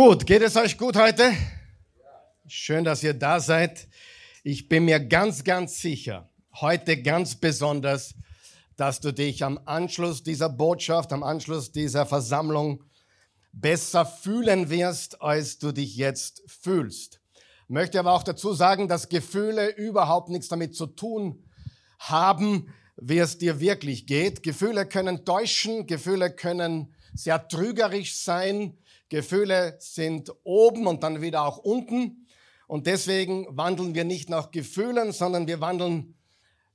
Gut, geht es euch gut heute? Schön, dass ihr da seid. Ich bin mir ganz, ganz sicher, heute ganz besonders, dass du dich am Anschluss dieser Botschaft, am Anschluss dieser Versammlung besser fühlen wirst, als du dich jetzt fühlst. Möchte aber auch dazu sagen, dass Gefühle überhaupt nichts damit zu tun haben, wie es dir wirklich geht. Gefühle können täuschen, Gefühle können sehr trügerisch sein, Gefühle sind oben und dann wieder auch unten. Und deswegen wandeln wir nicht nach Gefühlen, sondern wir wandeln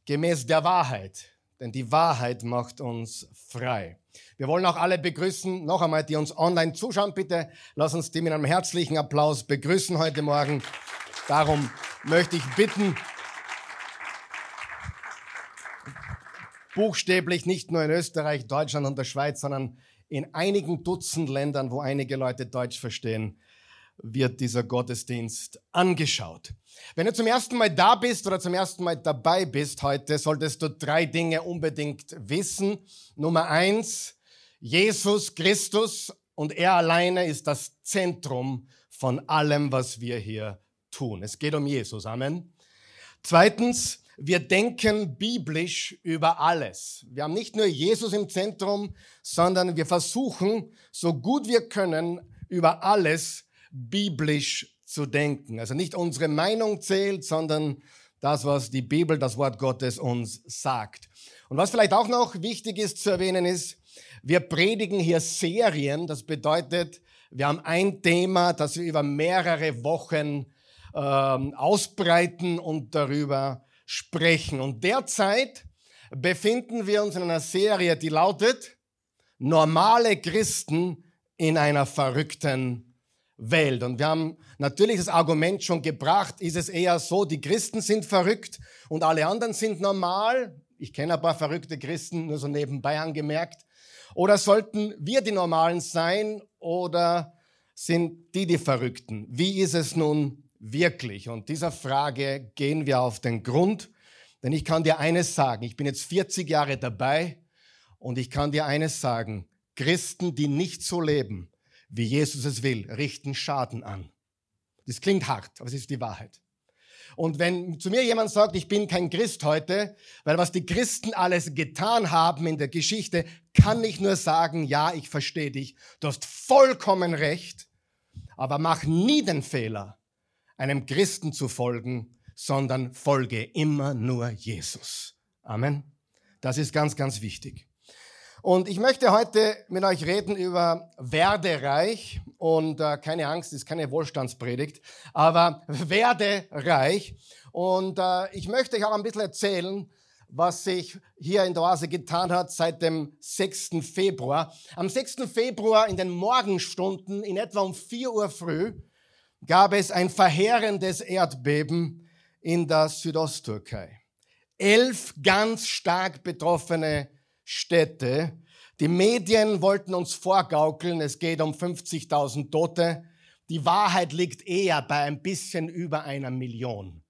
gemäß der Wahrheit. Denn die Wahrheit macht uns frei. Wir wollen auch alle begrüßen, noch einmal, die uns online zuschauen. Bitte lass uns die mit einem herzlichen Applaus begrüßen heute Morgen. Darum möchte ich bitten, buchstäblich nicht nur in Österreich, Deutschland und der Schweiz, sondern in einigen Dutzend Ländern, wo einige Leute Deutsch verstehen, wird dieser Gottesdienst angeschaut. Wenn du zum ersten Mal da bist oder zum ersten Mal dabei bist heute, solltest du drei Dinge unbedingt wissen. Nummer eins, Jesus Christus und er alleine ist das Zentrum von allem, was wir hier tun. Es geht um Jesus. Amen. Zweitens, wir denken biblisch über alles. Wir haben nicht nur Jesus im Zentrum, sondern wir versuchen, so gut wir können, über alles biblisch zu denken. Also nicht unsere Meinung zählt, sondern das, was die Bibel, das Wort Gottes uns sagt. Und was vielleicht auch noch wichtig ist zu erwähnen ist, wir predigen hier Serien. Das bedeutet, wir haben ein Thema, das wir über mehrere Wochen ähm, ausbreiten und darüber sprechen. Und derzeit befinden wir uns in einer Serie, die lautet Normale Christen in einer verrückten Welt. Und wir haben natürlich das Argument schon gebracht, ist es eher so, die Christen sind verrückt und alle anderen sind normal. Ich kenne ein paar verrückte Christen, nur so nebenbei angemerkt. Oder sollten wir die Normalen sein oder sind die die Verrückten? Wie ist es nun wirklich? Und dieser Frage gehen wir auf den Grund, denn ich kann dir eines sagen, ich bin jetzt 40 Jahre dabei und ich kann dir eines sagen, Christen, die nicht so leben, wie Jesus es will, richten Schaden an. Das klingt hart, aber es ist die Wahrheit. Und wenn zu mir jemand sagt, ich bin kein Christ heute, weil was die Christen alles getan haben in der Geschichte, kann ich nur sagen, ja, ich verstehe dich, du hast vollkommen recht, aber mach nie den Fehler, einem Christen zu folgen, sondern folge immer nur Jesus. Amen. Das ist ganz, ganz wichtig. Und ich möchte heute mit euch reden über werde reich und äh, keine Angst, ist keine Wohlstandspredigt, aber werde reich. Und äh, ich möchte euch auch ein bisschen erzählen, was sich hier in der Oase getan hat seit dem 6. Februar. Am 6. Februar in den Morgenstunden, in etwa um 4 Uhr früh, gab es ein verheerendes Erdbeben in der Südosttürkei. Elf ganz stark betroffene Städte. Die Medien wollten uns vorgaukeln, es geht um 50.000 Tote. Die Wahrheit liegt eher bei ein bisschen über einer Million.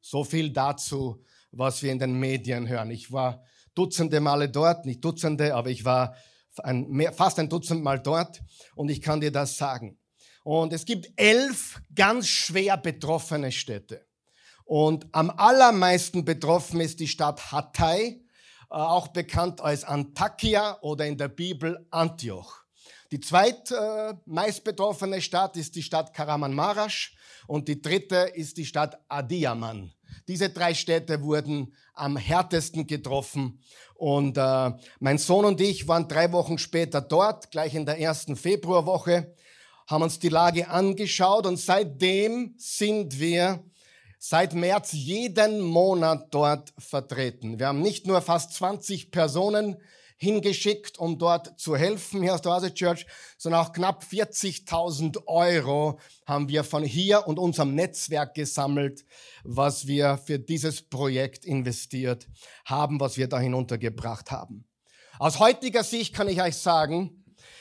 So viel dazu, was wir in den Medien hören. Ich war Dutzende Male dort, nicht Dutzende, aber ich war ein, mehr, fast ein Dutzend Mal dort und ich kann dir das sagen. Und es gibt elf ganz schwer betroffene Städte. Und am allermeisten betroffen ist die Stadt Hatay, äh, auch bekannt als Antakya oder in der Bibel Antioch. Die zweitmeist betroffene Stadt ist die Stadt Karamanmaraş und die dritte ist die Stadt Adiyaman. Diese drei Städte wurden am härtesten getroffen. Und äh, mein Sohn und ich waren drei Wochen später dort, gleich in der ersten Februarwoche haben uns die Lage angeschaut und seitdem sind wir seit März jeden Monat dort vertreten. Wir haben nicht nur fast 20 Personen hingeschickt, um dort zu helfen hier aus der Oase Church, sondern auch knapp 40.000 Euro haben wir von hier und unserem Netzwerk gesammelt, was wir für dieses Projekt investiert haben, was wir da hinuntergebracht haben. Aus heutiger Sicht kann ich euch sagen,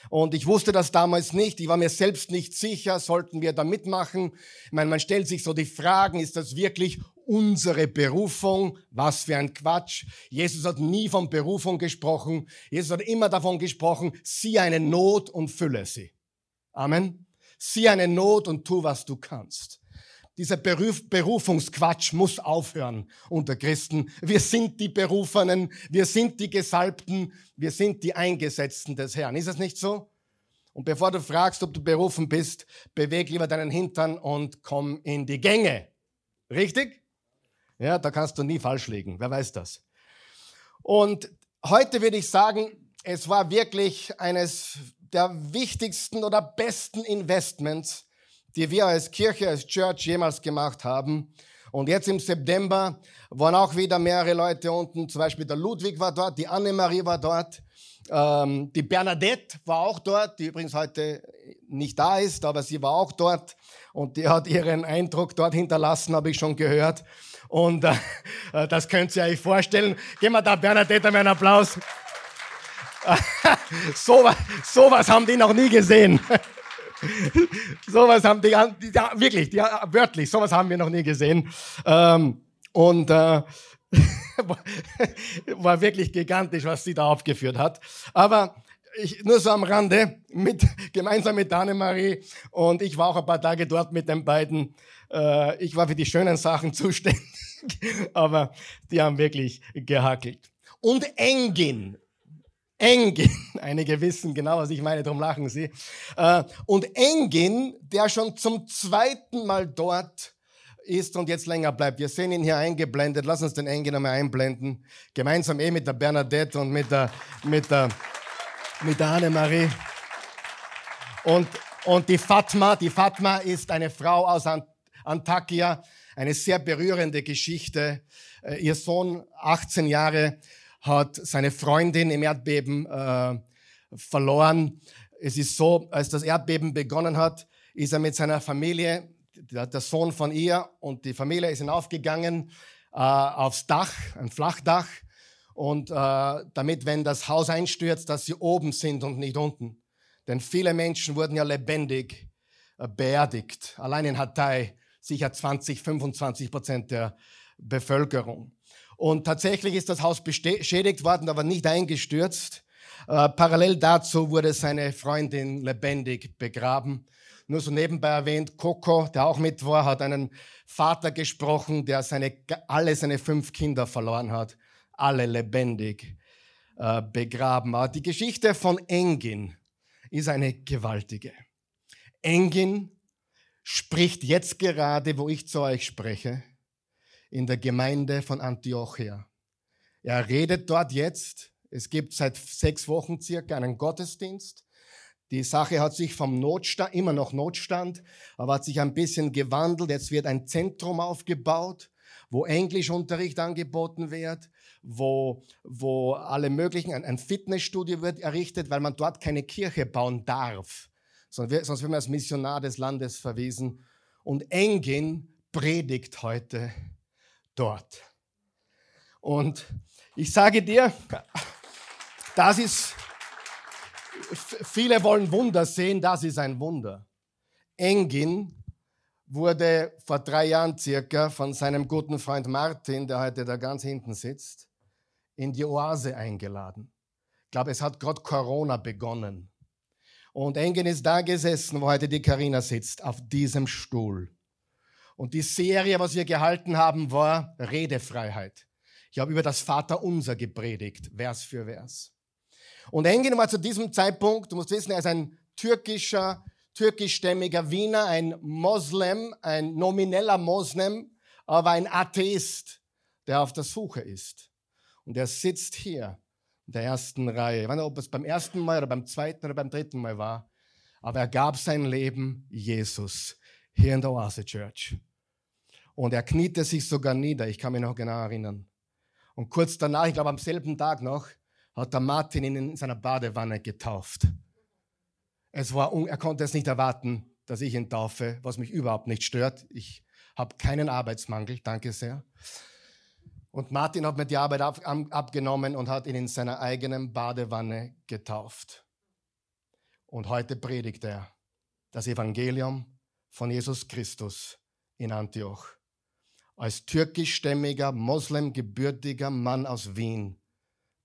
und ich wusste das damals nicht. Ich war mir selbst nicht sicher, sollten wir da mitmachen. Ich meine, man stellt sich so die Fragen, ist das wirklich unsere Berufung? Was für ein Quatsch. Jesus hat nie von Berufung gesprochen. Jesus hat immer davon gesprochen, sieh eine Not und fülle sie. Amen. sieh eine Not und tu, was du kannst. Dieser Beruf, Berufungsquatsch muss aufhören unter Christen. Wir sind die Berufenen, wir sind die Gesalbten, wir sind die Eingesetzten des Herrn. Ist das nicht so? Und bevor du fragst, ob du berufen bist, beweg lieber deinen Hintern und komm in die Gänge. Richtig? Ja, da kannst du nie falsch liegen. Wer weiß das? Und heute würde ich sagen, es war wirklich eines der wichtigsten oder besten Investments, die wir als Kirche, als Church jemals gemacht haben. Und jetzt im September waren auch wieder mehrere Leute unten. Zum Beispiel der Ludwig war dort, die Annemarie war dort, ähm, die Bernadette war auch dort, die übrigens heute nicht da ist, aber sie war auch dort und die hat ihren Eindruck dort hinterlassen, habe ich schon gehört. Und äh, das könnt ihr euch vorstellen. Geben wir da Bernadette einen Applaus. so, so was haben die noch nie gesehen. sowas haben die, die ja, wirklich, die, wörtlich, sowas haben wir noch nie gesehen. Ähm, und äh, war wirklich gigantisch, was sie da aufgeführt hat. Aber ich, nur so am Rande, mit, gemeinsam mit Annemarie und ich war auch ein paar Tage dort mit den beiden. Äh, ich war für die schönen Sachen zuständig, aber die haben wirklich gehackelt. Und Engin, Engin, einige wissen genau, was ich meine, darum lachen sie. Äh, und Engin, der schon zum zweiten Mal dort ist und jetzt länger bleibt. Wir sehen ihn hier eingeblendet. Lass uns den Engin einmal einblenden. Gemeinsam eh mit der Bernadette und mit der, mit der, mit der Annemarie. Und, und die Fatma, die Fatma ist eine Frau aus Antakya. Eine sehr berührende Geschichte. Äh, ihr Sohn, 18 Jahre, hat seine Freundin im Erdbeben äh, verloren. Es ist so, als das Erdbeben begonnen hat, ist er mit seiner Familie, der, Sohn von ihr und die Familie ist hinaufgegangen äh, aufs Dach, ein Flachdach, und äh, damit, wenn das Haus einstürzt, dass sie oben sind und nicht unten. Denn viele Menschen wurden ja lebendig äh, beerdigt. Allein in Hatay sicher 20, 25 Prozent der Bevölkerung. Und tatsächlich ist das Haus beschädigt worden, aber nicht eingestürzt. Äh, parallel dazu wurde seine Freundin lebendig begraben. Nur so nebenbei erwähnt, Coco, der auch mit war, hat einen Vater gesprochen, der seine, alle seine fünf Kinder verloren hat. Alle lebendig äh, begraben. Aber die Geschichte von Engin ist eine gewaltige. Engin spricht jetzt gerade, wo ich zu euch spreche, in der Gemeinde von Antiochia. Er redet dort jetzt. Es gibt seit sechs Wochen circa einen Gottesdienst. Die Sache hat sich vom Notstand, immer noch Notstand, aber hat sich ein bisschen gewandelt. Jetzt wird ein Zentrum aufgebaut, wo Englischunterricht angeboten wird, wo, wo alle möglichen, ein, Fitnessstudio wird errichtet, weil man dort keine Kirche bauen darf. Sonst wird, sonst wird man als Missionar des Landes verwiesen. Und Engin predigt heute dort. Und ich sage dir, das ist, viele wollen Wunder sehen, das ist ein Wunder. Engin wurde vor drei Jahren circa von seinem guten Freund Martin, der heute da ganz hinten sitzt, in die Oase eingeladen. Ich glaube, es hat gerade Corona begonnen. Und Engin ist da gesessen, wo heute die Karina sitzt, auf diesem Stuhl. Und die Serie, was wir gehalten haben, war Redefreiheit. Ich habe über das Vaterunser gepredigt, Vers für Vers. Und Engin war zu diesem Zeitpunkt, du musst wissen, er ist ein türkischer, türkischstämmiger Wiener, ein Moslem, ein nomineller Moslem, aber ein Atheist, der auf der Suche ist. Und er sitzt hier in der ersten Reihe. Ich weiß nicht, ob es beim ersten Mal oder beim zweiten oder beim dritten Mal war, aber er gab sein Leben Jesus hier in der Oase Church. Und er kniete sich sogar nieder, ich kann mich noch genau erinnern. Und kurz danach, ich glaube am selben Tag noch, hat der Martin ihn in seiner Badewanne getauft. Es war, er konnte es nicht erwarten, dass ich ihn taufe, was mich überhaupt nicht stört. Ich habe keinen Arbeitsmangel, danke sehr. Und Martin hat mir die Arbeit ab, abgenommen und hat ihn in seiner eigenen Badewanne getauft. Und heute predigt er das Evangelium von Jesus Christus in Antioch als türkischstämmiger, moslemgebürtiger Mann aus Wien,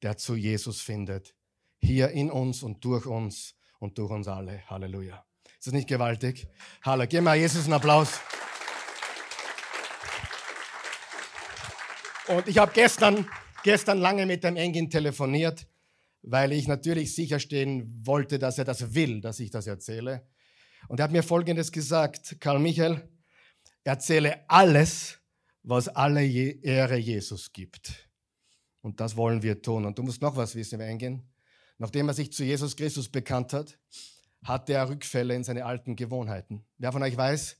der zu Jesus findet. Hier in uns und durch uns und durch uns alle. Halleluja. Ist das nicht gewaltig? Hallo, gib mal Jesus einen Applaus. Und ich habe gestern, gestern lange mit dem Engin telefoniert, weil ich natürlich sicherstellen wollte, dass er das will, dass ich das erzähle. Und er hat mir Folgendes gesagt, Karl Michael, erzähle alles, was alle Ehre Jesus gibt. Und das wollen wir tun. Und du musst noch was wissen, eingehen. Nachdem er sich zu Jesus Christus bekannt hat, hatte er Rückfälle in seine alten Gewohnheiten. Wer von euch weiß,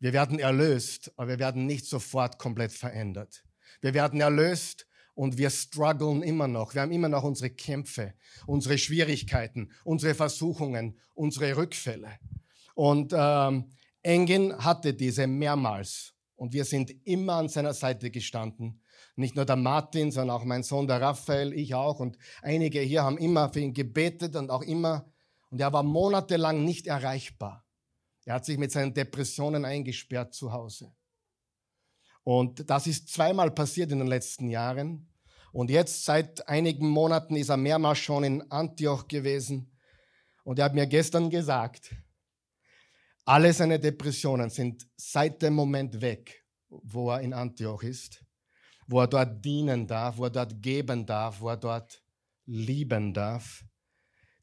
wir werden erlöst, aber wir werden nicht sofort komplett verändert. Wir werden erlöst und wir strugglen immer noch. Wir haben immer noch unsere Kämpfe, unsere Schwierigkeiten, unsere Versuchungen, unsere Rückfälle. Und ähm, Engin hatte diese mehrmals. Und wir sind immer an seiner Seite gestanden. Nicht nur der Martin, sondern auch mein Sohn, der Raphael, ich auch. Und einige hier haben immer für ihn gebetet und auch immer. Und er war monatelang nicht erreichbar. Er hat sich mit seinen Depressionen eingesperrt zu Hause. Und das ist zweimal passiert in den letzten Jahren. Und jetzt seit einigen Monaten ist er mehrmals schon in Antioch gewesen. Und er hat mir gestern gesagt, alle seine Depressionen sind seit dem Moment weg, wo er in Antioch ist, wo er dort dienen darf, wo er dort geben darf, wo er dort lieben darf.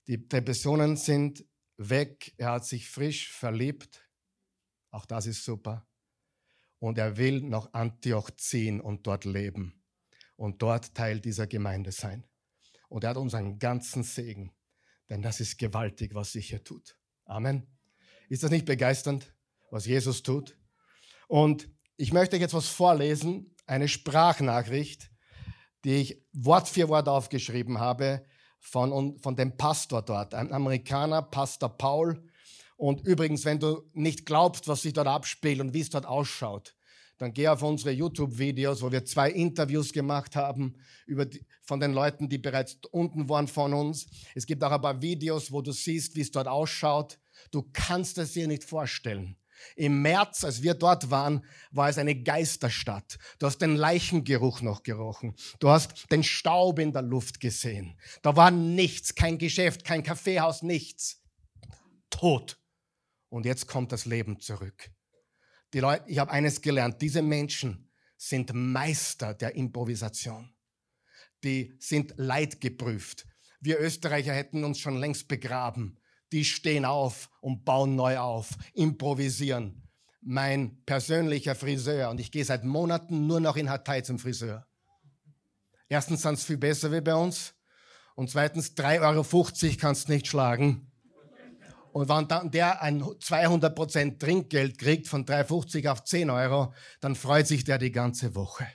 Die Depressionen sind weg, er hat sich frisch verliebt, auch das ist super und er will nach Antioch ziehen und dort leben und dort Teil dieser Gemeinde sein. Und er hat unseren ganzen Segen, denn das ist gewaltig, was sich hier tut. Amen. Ist das nicht begeisternd, was Jesus tut? Und ich möchte jetzt was vorlesen, eine Sprachnachricht, die ich Wort für Wort aufgeschrieben habe von, von dem Pastor dort, ein Amerikaner, Pastor Paul, und übrigens, wenn du nicht glaubst, was sich dort abspielt und wie es dort ausschaut, dann geh auf unsere YouTube-Videos, wo wir zwei Interviews gemacht haben über die, von den Leuten, die bereits unten waren von uns. Es gibt auch ein paar Videos, wo du siehst, wie es dort ausschaut. Du kannst es dir nicht vorstellen. Im März, als wir dort waren, war es eine Geisterstadt. Du hast den Leichengeruch noch gerochen. Du hast den Staub in der Luft gesehen. Da war nichts, kein Geschäft, kein Kaffeehaus, nichts. Tot. Und jetzt kommt das Leben zurück. Die Leute, ich habe eines gelernt, diese Menschen sind Meister der Improvisation. Die sind leidgeprüft. Wir Österreicher hätten uns schon längst begraben. Die stehen auf und bauen neu auf, improvisieren. Mein persönlicher Friseur, und ich gehe seit Monaten nur noch in Hatay zum Friseur. Erstens sind es viel besser wie bei uns. Und zweitens, 3,50 Euro kannst du nicht schlagen. Und wenn dann der ein 200% Trinkgeld kriegt von 3,50 auf 10 Euro, dann freut sich der die ganze Woche.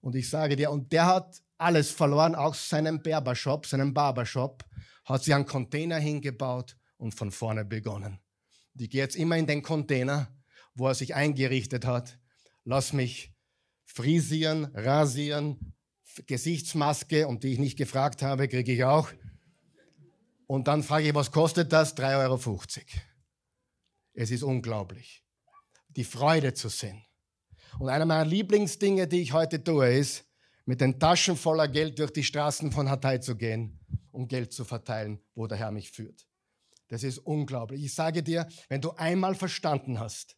Und ich sage dir, und der hat alles verloren, auch seinen Barbershop, seinen Barbershop, hat sich einen Container hingebaut und von vorne begonnen. Ich gehe jetzt immer in den Container, wo er sich eingerichtet hat. Lass mich frisieren, rasieren, Gesichtsmaske, um die ich nicht gefragt habe, kriege ich auch. Und dann frage ich, was kostet das? 3,50 Euro. Es ist unglaublich, die Freude zu sehen. Und einer meiner Lieblingsdinge, die ich heute tue, ist, mit den Taschen voller Geld durch die Straßen von Hatay zu gehen, um Geld zu verteilen, wo der Herr mich führt. Das ist unglaublich. Ich sage dir, wenn du einmal verstanden hast,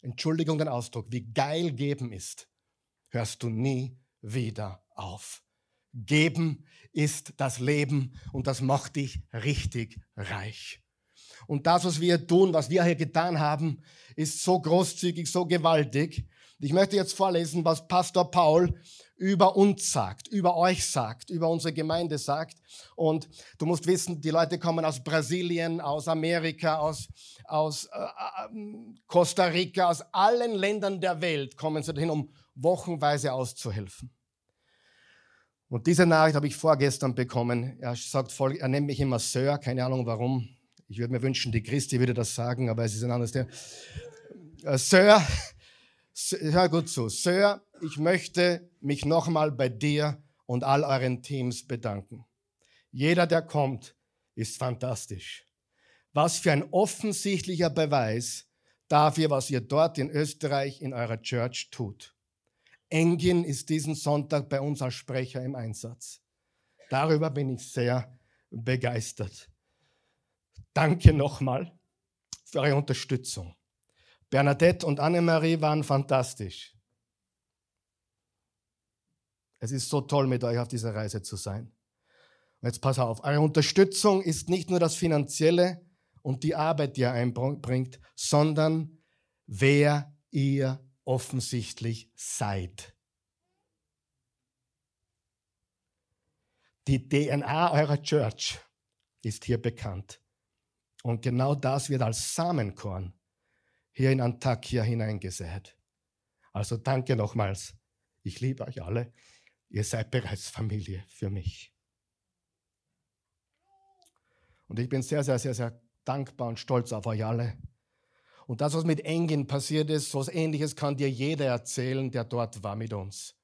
Entschuldigung den Ausdruck, wie geil geben ist, hörst du nie wieder auf. Geben ist das Leben und das macht dich richtig reich. Und das, was wir tun, was wir hier getan haben, ist so großzügig, so gewaltig. Ich möchte jetzt vorlesen, was Pastor Paul über uns sagt, über euch sagt, über unsere Gemeinde sagt. Und du musst wissen, die Leute kommen aus Brasilien, aus Amerika, aus, aus äh, äh Costa Rica, aus allen Ländern der Welt kommen sie dahin, um wochenweise auszuhelfen. Und diese Nachricht habe ich vorgestern bekommen. Er sagt er nennt mich immer Sir, keine Ahnung warum. Ich würde mir wünschen, die Christi würde das sagen, aber es ist ein anderes Thema. Äh, Sir, hör gut zu. Sir, ich möchte mich nochmal bei dir und all euren Teams bedanken. Jeder, der kommt, ist fantastisch. Was für ein offensichtlicher Beweis dafür, was ihr dort in Österreich in eurer Church tut. Engin ist diesen Sonntag bei uns als Sprecher im Einsatz. Darüber bin ich sehr begeistert. danke nochmal für eure Unterstützung. Bernadette und Annemarie waren fantastisch. Es ist so toll, mit euch auf dieser Reise zu sein. Und jetzt pass auf, eure Unterstützung ist nicht nur das Finanzielle und die Arbeit, die ihr einbringt, sondern wer ihr offensichtlich seid. Die DNA eurer Church ist hier bekannt. Und genau das wird als Samenkorn hier in Antakya hineingesät. Also danke nochmals. Ich liebe euch alle. Ihr seid bereits Familie für mich. Und ich bin sehr, sehr, sehr, sehr dankbar und stolz auf euch alle. Und das, was mit Engin passiert ist, so etwas Ähnliches kann dir jeder erzählen, der dort war mit uns.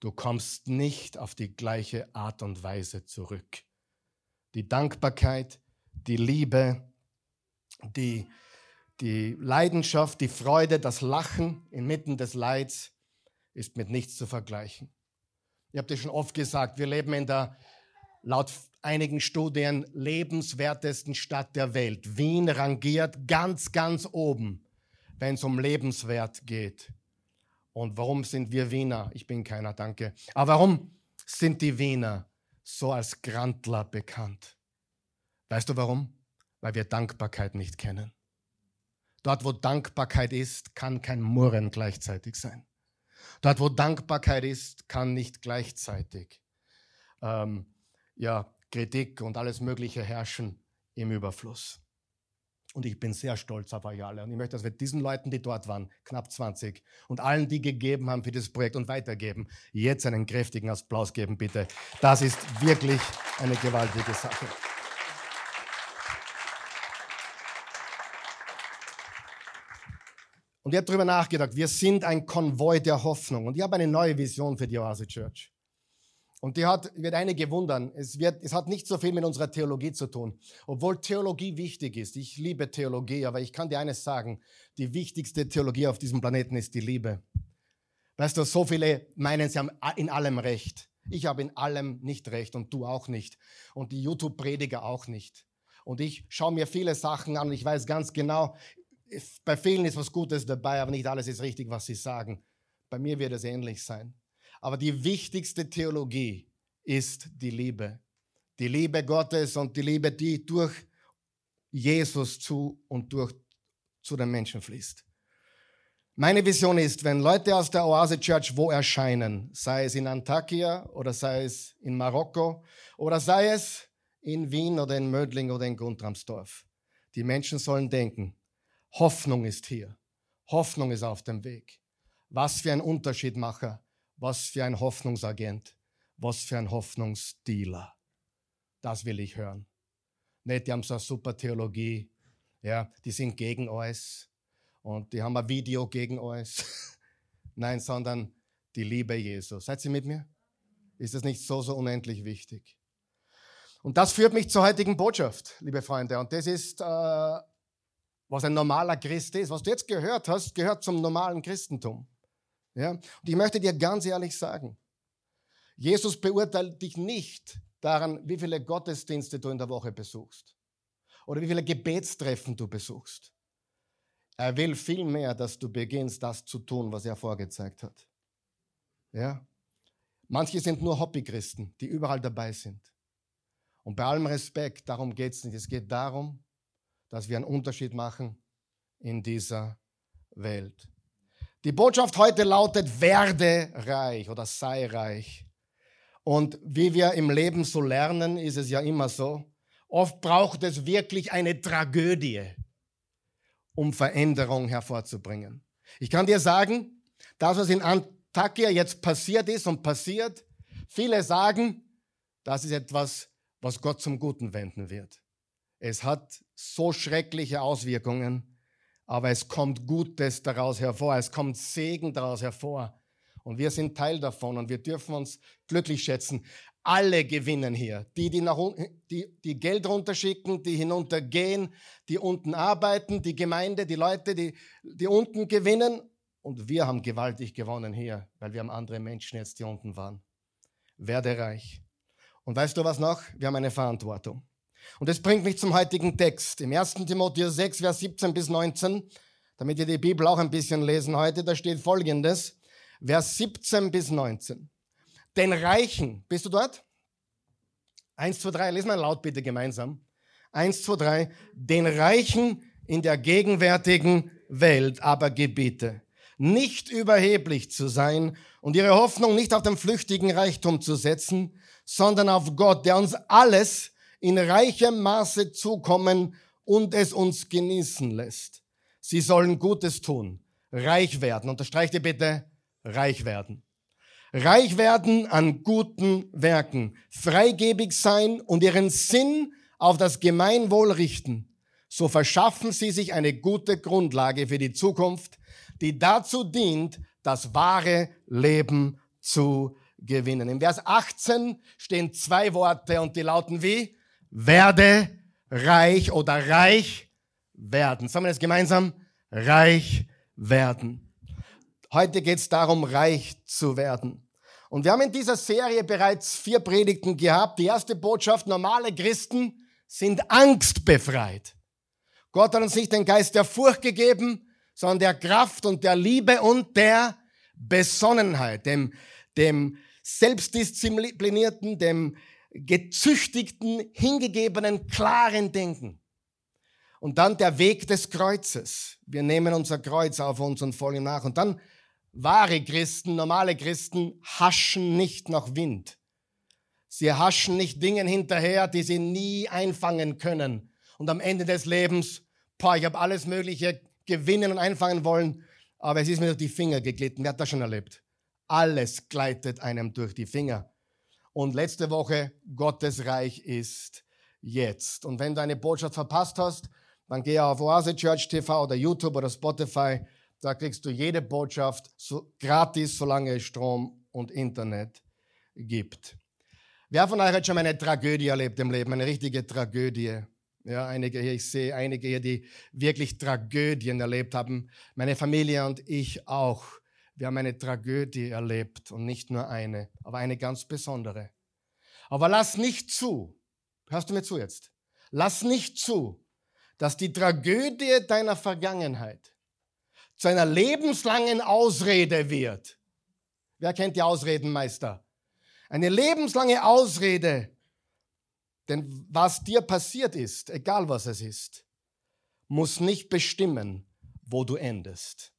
Du kommst nicht auf die gleiche Art und Weise zurück. Die Dankbarkeit, die Liebe, die, die Leidenschaft, die Freude, das Lachen inmitten des Leids ist mit nichts zu vergleichen. Ich habe dir schon oft gesagt, wir leben in der laut einigen Studien lebenswertesten Stadt der Welt. Wien rangiert ganz, ganz oben, wenn es um Lebenswert geht. Und warum sind wir Wiener? Ich bin keiner, danke. Aber warum sind die Wiener so als Grandler bekannt? Weißt du warum? Weil wir Dankbarkeit nicht kennen. Dort, wo Dankbarkeit ist, kann kein Murren gleichzeitig sein. Dort, wo Dankbarkeit ist, kann nicht gleichzeitig ähm, ja, Kritik und alles Mögliche herrschen im Überfluss. Und ich bin sehr stolz auf euch alle. Und ich möchte, dass wir diesen Leuten, die dort waren, knapp 20, und allen, die gegeben haben für das Projekt und weitergeben, jetzt einen kräftigen Applaus geben, bitte. Das ist wirklich eine gewaltige Sache. Und ich habe darüber nachgedacht, wir sind ein Konvoi der Hoffnung. Und ich habe eine neue Vision für die Oase Church. Und die hat, wird einige wundern. Es, wird, es hat nicht so viel mit unserer Theologie zu tun. Obwohl Theologie wichtig ist. Ich liebe Theologie, aber ich kann dir eines sagen. Die wichtigste Theologie auf diesem Planeten ist die Liebe. Weißt du, so viele meinen, sie haben in allem Recht. Ich habe in allem nicht recht und du auch nicht. Und die YouTube-Prediger auch nicht. Und ich schaue mir viele Sachen an und ich weiß ganz genau, bei vielen ist was Gutes dabei, aber nicht alles ist richtig, was sie sagen. Bei mir wird es ähnlich sein. Aber die wichtigste Theologie ist die Liebe. Die Liebe Gottes und die Liebe, die durch Jesus zu und durch zu den Menschen fließt. Meine Vision ist, wenn Leute aus der Oase Church wo erscheinen, sei es in Antakya oder sei es in Marokko oder sei es in Wien oder in Mödling oder in Guntramsdorf, die Menschen sollen denken, Hoffnung ist hier. Hoffnung ist auf dem Weg. Was für ein Unterschiedmacher was für ein Hoffnungsagent, was für ein Hoffnungsdealer. Das will ich hören. Nicht, die haben so eine super Theologie, ja, die sind gegen alles und die haben ein Video gegen alles. Nein, sondern die Liebe Jesus. Seid ihr mit mir? Ist das nicht so, so unendlich wichtig? Und das führt mich zur heutigen Botschaft, liebe Freunde. Und das ist, äh, was ein normaler Christ ist. Was du jetzt gehört hast, gehört zum normalen Christentum. Ja? Und ich möchte dir ganz ehrlich sagen, Jesus beurteilt dich nicht daran, wie viele Gottesdienste du in der Woche besuchst oder wie viele Gebetstreffen du besuchst. Er will vielmehr, dass du beginnst, das zu tun, was er vorgezeigt hat. Ja? Manche sind nur Hobbychristen, die überall dabei sind. Und bei allem Respekt, darum geht es nicht. Es geht darum, dass wir einen Unterschied machen in dieser Welt. Die Botschaft heute lautet, werde reich oder sei reich. Und wie wir im Leben so lernen, ist es ja immer so, oft braucht es wirklich eine Tragödie, um Veränderung hervorzubringen. Ich kann dir sagen, das, was in Antakya jetzt passiert ist und passiert, viele sagen, das ist etwas, was Gott zum Guten wenden wird. Es hat so schreckliche Auswirkungen, aber es kommt Gutes daraus hervor, es kommt Segen daraus hervor. Und wir sind Teil davon und wir dürfen uns glücklich schätzen. Alle gewinnen hier. Die, die, nach, die, die Geld runterschicken, die hinuntergehen, die unten arbeiten, die Gemeinde, die Leute, die, die unten gewinnen. Und wir haben gewaltig gewonnen hier, weil wir haben andere Menschen jetzt, die unten waren. Werde reich. Und weißt du was noch? Wir haben eine Verantwortung. Und das bringt mich zum heutigen Text. Im 1. Timotheus 6, Vers 17 bis 19, damit ihr die Bibel auch ein bisschen lesen heute, da steht folgendes, Vers 17 bis 19. Den Reichen, bist du dort? Eins, zwei, drei, lesen wir laut bitte gemeinsam. Eins, zwei, drei. Den Reichen in der gegenwärtigen Welt aber gebiete, nicht überheblich zu sein und ihre Hoffnung nicht auf den flüchtigen Reichtum zu setzen, sondern auf Gott, der uns alles in reichem Maße zukommen und es uns genießen lässt. Sie sollen Gutes tun, reich werden. Unterstreicht ihr bitte, reich werden. Reich werden an guten Werken, freigebig sein und ihren Sinn auf das Gemeinwohl richten. So verschaffen sie sich eine gute Grundlage für die Zukunft, die dazu dient, das wahre Leben zu gewinnen. Im Vers 18 stehen zwei Worte und die lauten wie? Werde reich oder reich werden. Sagen wir das gemeinsam? Reich werden. Heute geht es darum, reich zu werden. Und wir haben in dieser Serie bereits vier Predigten gehabt. Die erste Botschaft, normale Christen sind angstbefreit. Gott hat uns nicht den Geist der Furcht gegeben, sondern der Kraft und der Liebe und der Besonnenheit, dem, dem selbstdisziplinierten, dem gezüchtigten, hingegebenen, klaren Denken. Und dann der Weg des Kreuzes. Wir nehmen unser Kreuz auf uns und folgen nach. Und dann Wahre Christen, normale Christen haschen nicht nach Wind. Sie haschen nicht Dingen hinterher, die sie nie einfangen können. Und am Ende des Lebens, boah, ich habe alles Mögliche gewinnen und einfangen wollen, aber es ist mir durch die Finger geglitten. Wer hat das schon erlebt? Alles gleitet einem durch die Finger. Und letzte Woche, Gottes Reich ist jetzt. Und wenn du eine Botschaft verpasst hast, dann geh auf Oase Church TV oder YouTube oder Spotify da kriegst du jede Botschaft so, gratis, solange es Strom und Internet gibt. Wer von euch hat schon eine Tragödie erlebt im Leben? Eine richtige Tragödie. Ja, einige hier, ich sehe einige hier, die wirklich Tragödien erlebt haben. Meine Familie und ich auch. Wir haben eine Tragödie erlebt und nicht nur eine, aber eine ganz besondere. Aber lass nicht zu, hörst du mir zu jetzt? Lass nicht zu, dass die Tragödie deiner Vergangenheit zu einer lebenslangen Ausrede wird. Wer kennt die Ausredenmeister? Eine lebenslange Ausrede. Denn was dir passiert ist, egal was es ist, muss nicht bestimmen, wo du endest.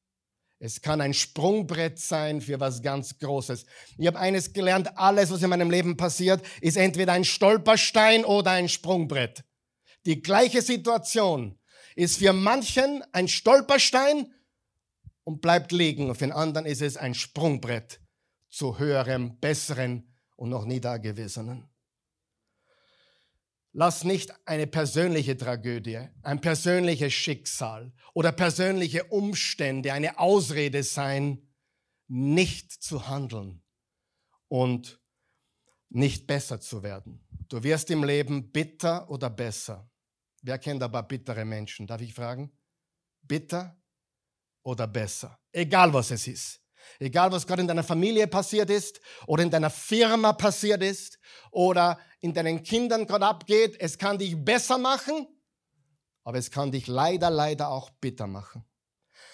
Es kann ein Sprungbrett sein für was ganz Großes. Ich habe eines gelernt, alles, was in meinem Leben passiert, ist entweder ein Stolperstein oder ein Sprungbrett. Die gleiche Situation ist für manchen ein Stolperstein und bleibt liegen. Und für den anderen ist es ein Sprungbrett zu höherem, besseren und noch nie dagewesenen. Lass nicht eine persönliche Tragödie, ein persönliches Schicksal oder persönliche Umstände eine Ausrede sein, nicht zu handeln und nicht besser zu werden. Du wirst im Leben bitter oder besser. Wer kennt aber bittere Menschen? Darf ich fragen? Bitter oder besser. Egal was es ist. Egal was gerade in deiner Familie passiert ist oder in deiner Firma passiert ist oder in deinen Kindern gerade abgeht, es kann dich besser machen, aber es kann dich leider, leider auch bitter machen.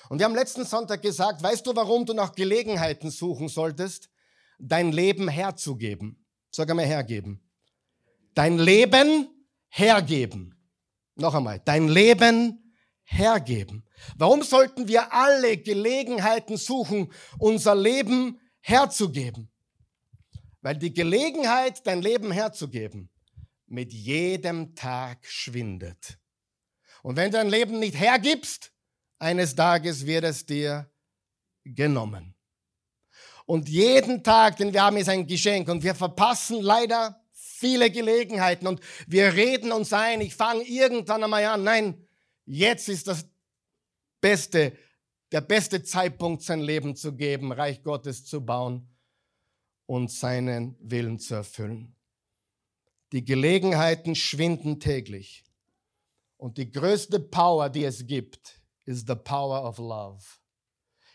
Und wir haben letzten Sonntag gesagt, weißt du, warum du nach Gelegenheiten suchen solltest, dein Leben herzugeben? Sag einmal hergeben. Dein Leben hergeben. Noch einmal, dein Leben hergeben. Warum sollten wir alle Gelegenheiten suchen, unser Leben herzugeben? Weil die Gelegenheit, dein Leben herzugeben, mit jedem Tag schwindet. Und wenn du dein Leben nicht hergibst, eines Tages wird es dir genommen. Und jeden Tag, den wir haben, ist ein Geschenk. Und wir verpassen leider viele Gelegenheiten. Und wir reden uns ein, ich fange irgendwann einmal an. Nein, jetzt ist das beste, der beste Zeitpunkt, sein Leben zu geben, Reich Gottes zu bauen und seinen Willen zu erfüllen. Die Gelegenheiten schwinden täglich. Und die größte Power, die es gibt, ist the power of love.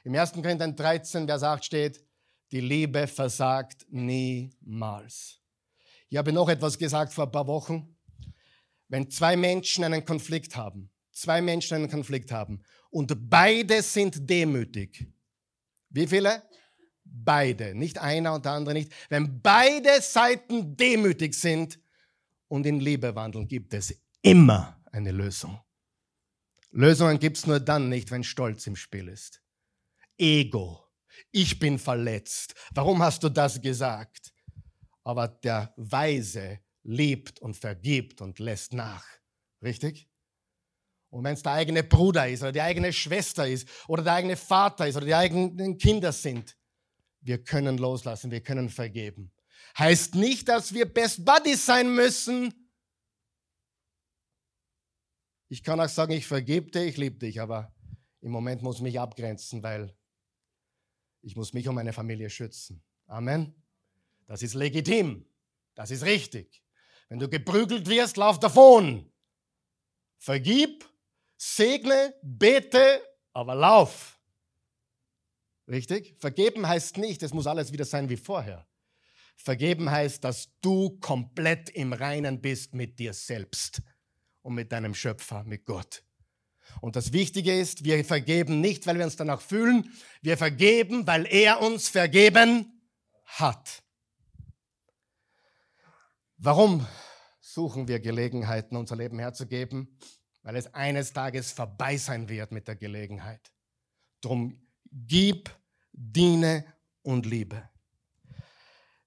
Im 1. Korinther 13, Vers 8 steht, die Liebe versagt niemals. Ich habe noch etwas gesagt vor ein paar Wochen. Wenn zwei Menschen einen Konflikt haben, zwei Menschen einen Konflikt haben und beide sind demütig. Wie viele? Beide, nicht einer und der andere nicht. Wenn beide Seiten demütig sind und in Liebe wandeln, gibt es immer eine Lösung. Lösungen gibt es nur dann nicht, wenn Stolz im Spiel ist. Ego. Ich bin verletzt. Warum hast du das gesagt? Aber der Weise liebt und vergibt und lässt nach. Richtig? Und wenn es der eigene Bruder ist oder die eigene Schwester ist oder der eigene Vater ist oder die eigenen Kinder sind, wir können loslassen, wir können vergeben. Heißt nicht, dass wir Best Buddies sein müssen. Ich kann auch sagen, ich vergebe dir, ich liebe dich, aber im Moment muss ich mich abgrenzen, weil ich muss mich und meine Familie schützen. Amen. Das ist legitim. Das ist richtig. Wenn du geprügelt wirst, lauf davon. Vergib, segne, bete, aber lauf. Richtig? Vergeben heißt nicht, es muss alles wieder sein wie vorher. Vergeben heißt, dass du komplett im Reinen bist mit dir selbst und mit deinem Schöpfer, mit Gott. Und das Wichtige ist, wir vergeben nicht, weil wir uns danach fühlen, wir vergeben, weil er uns vergeben hat. Warum suchen wir Gelegenheiten, unser Leben herzugeben? Weil es eines Tages vorbei sein wird mit der Gelegenheit. Drum gib, diene und liebe.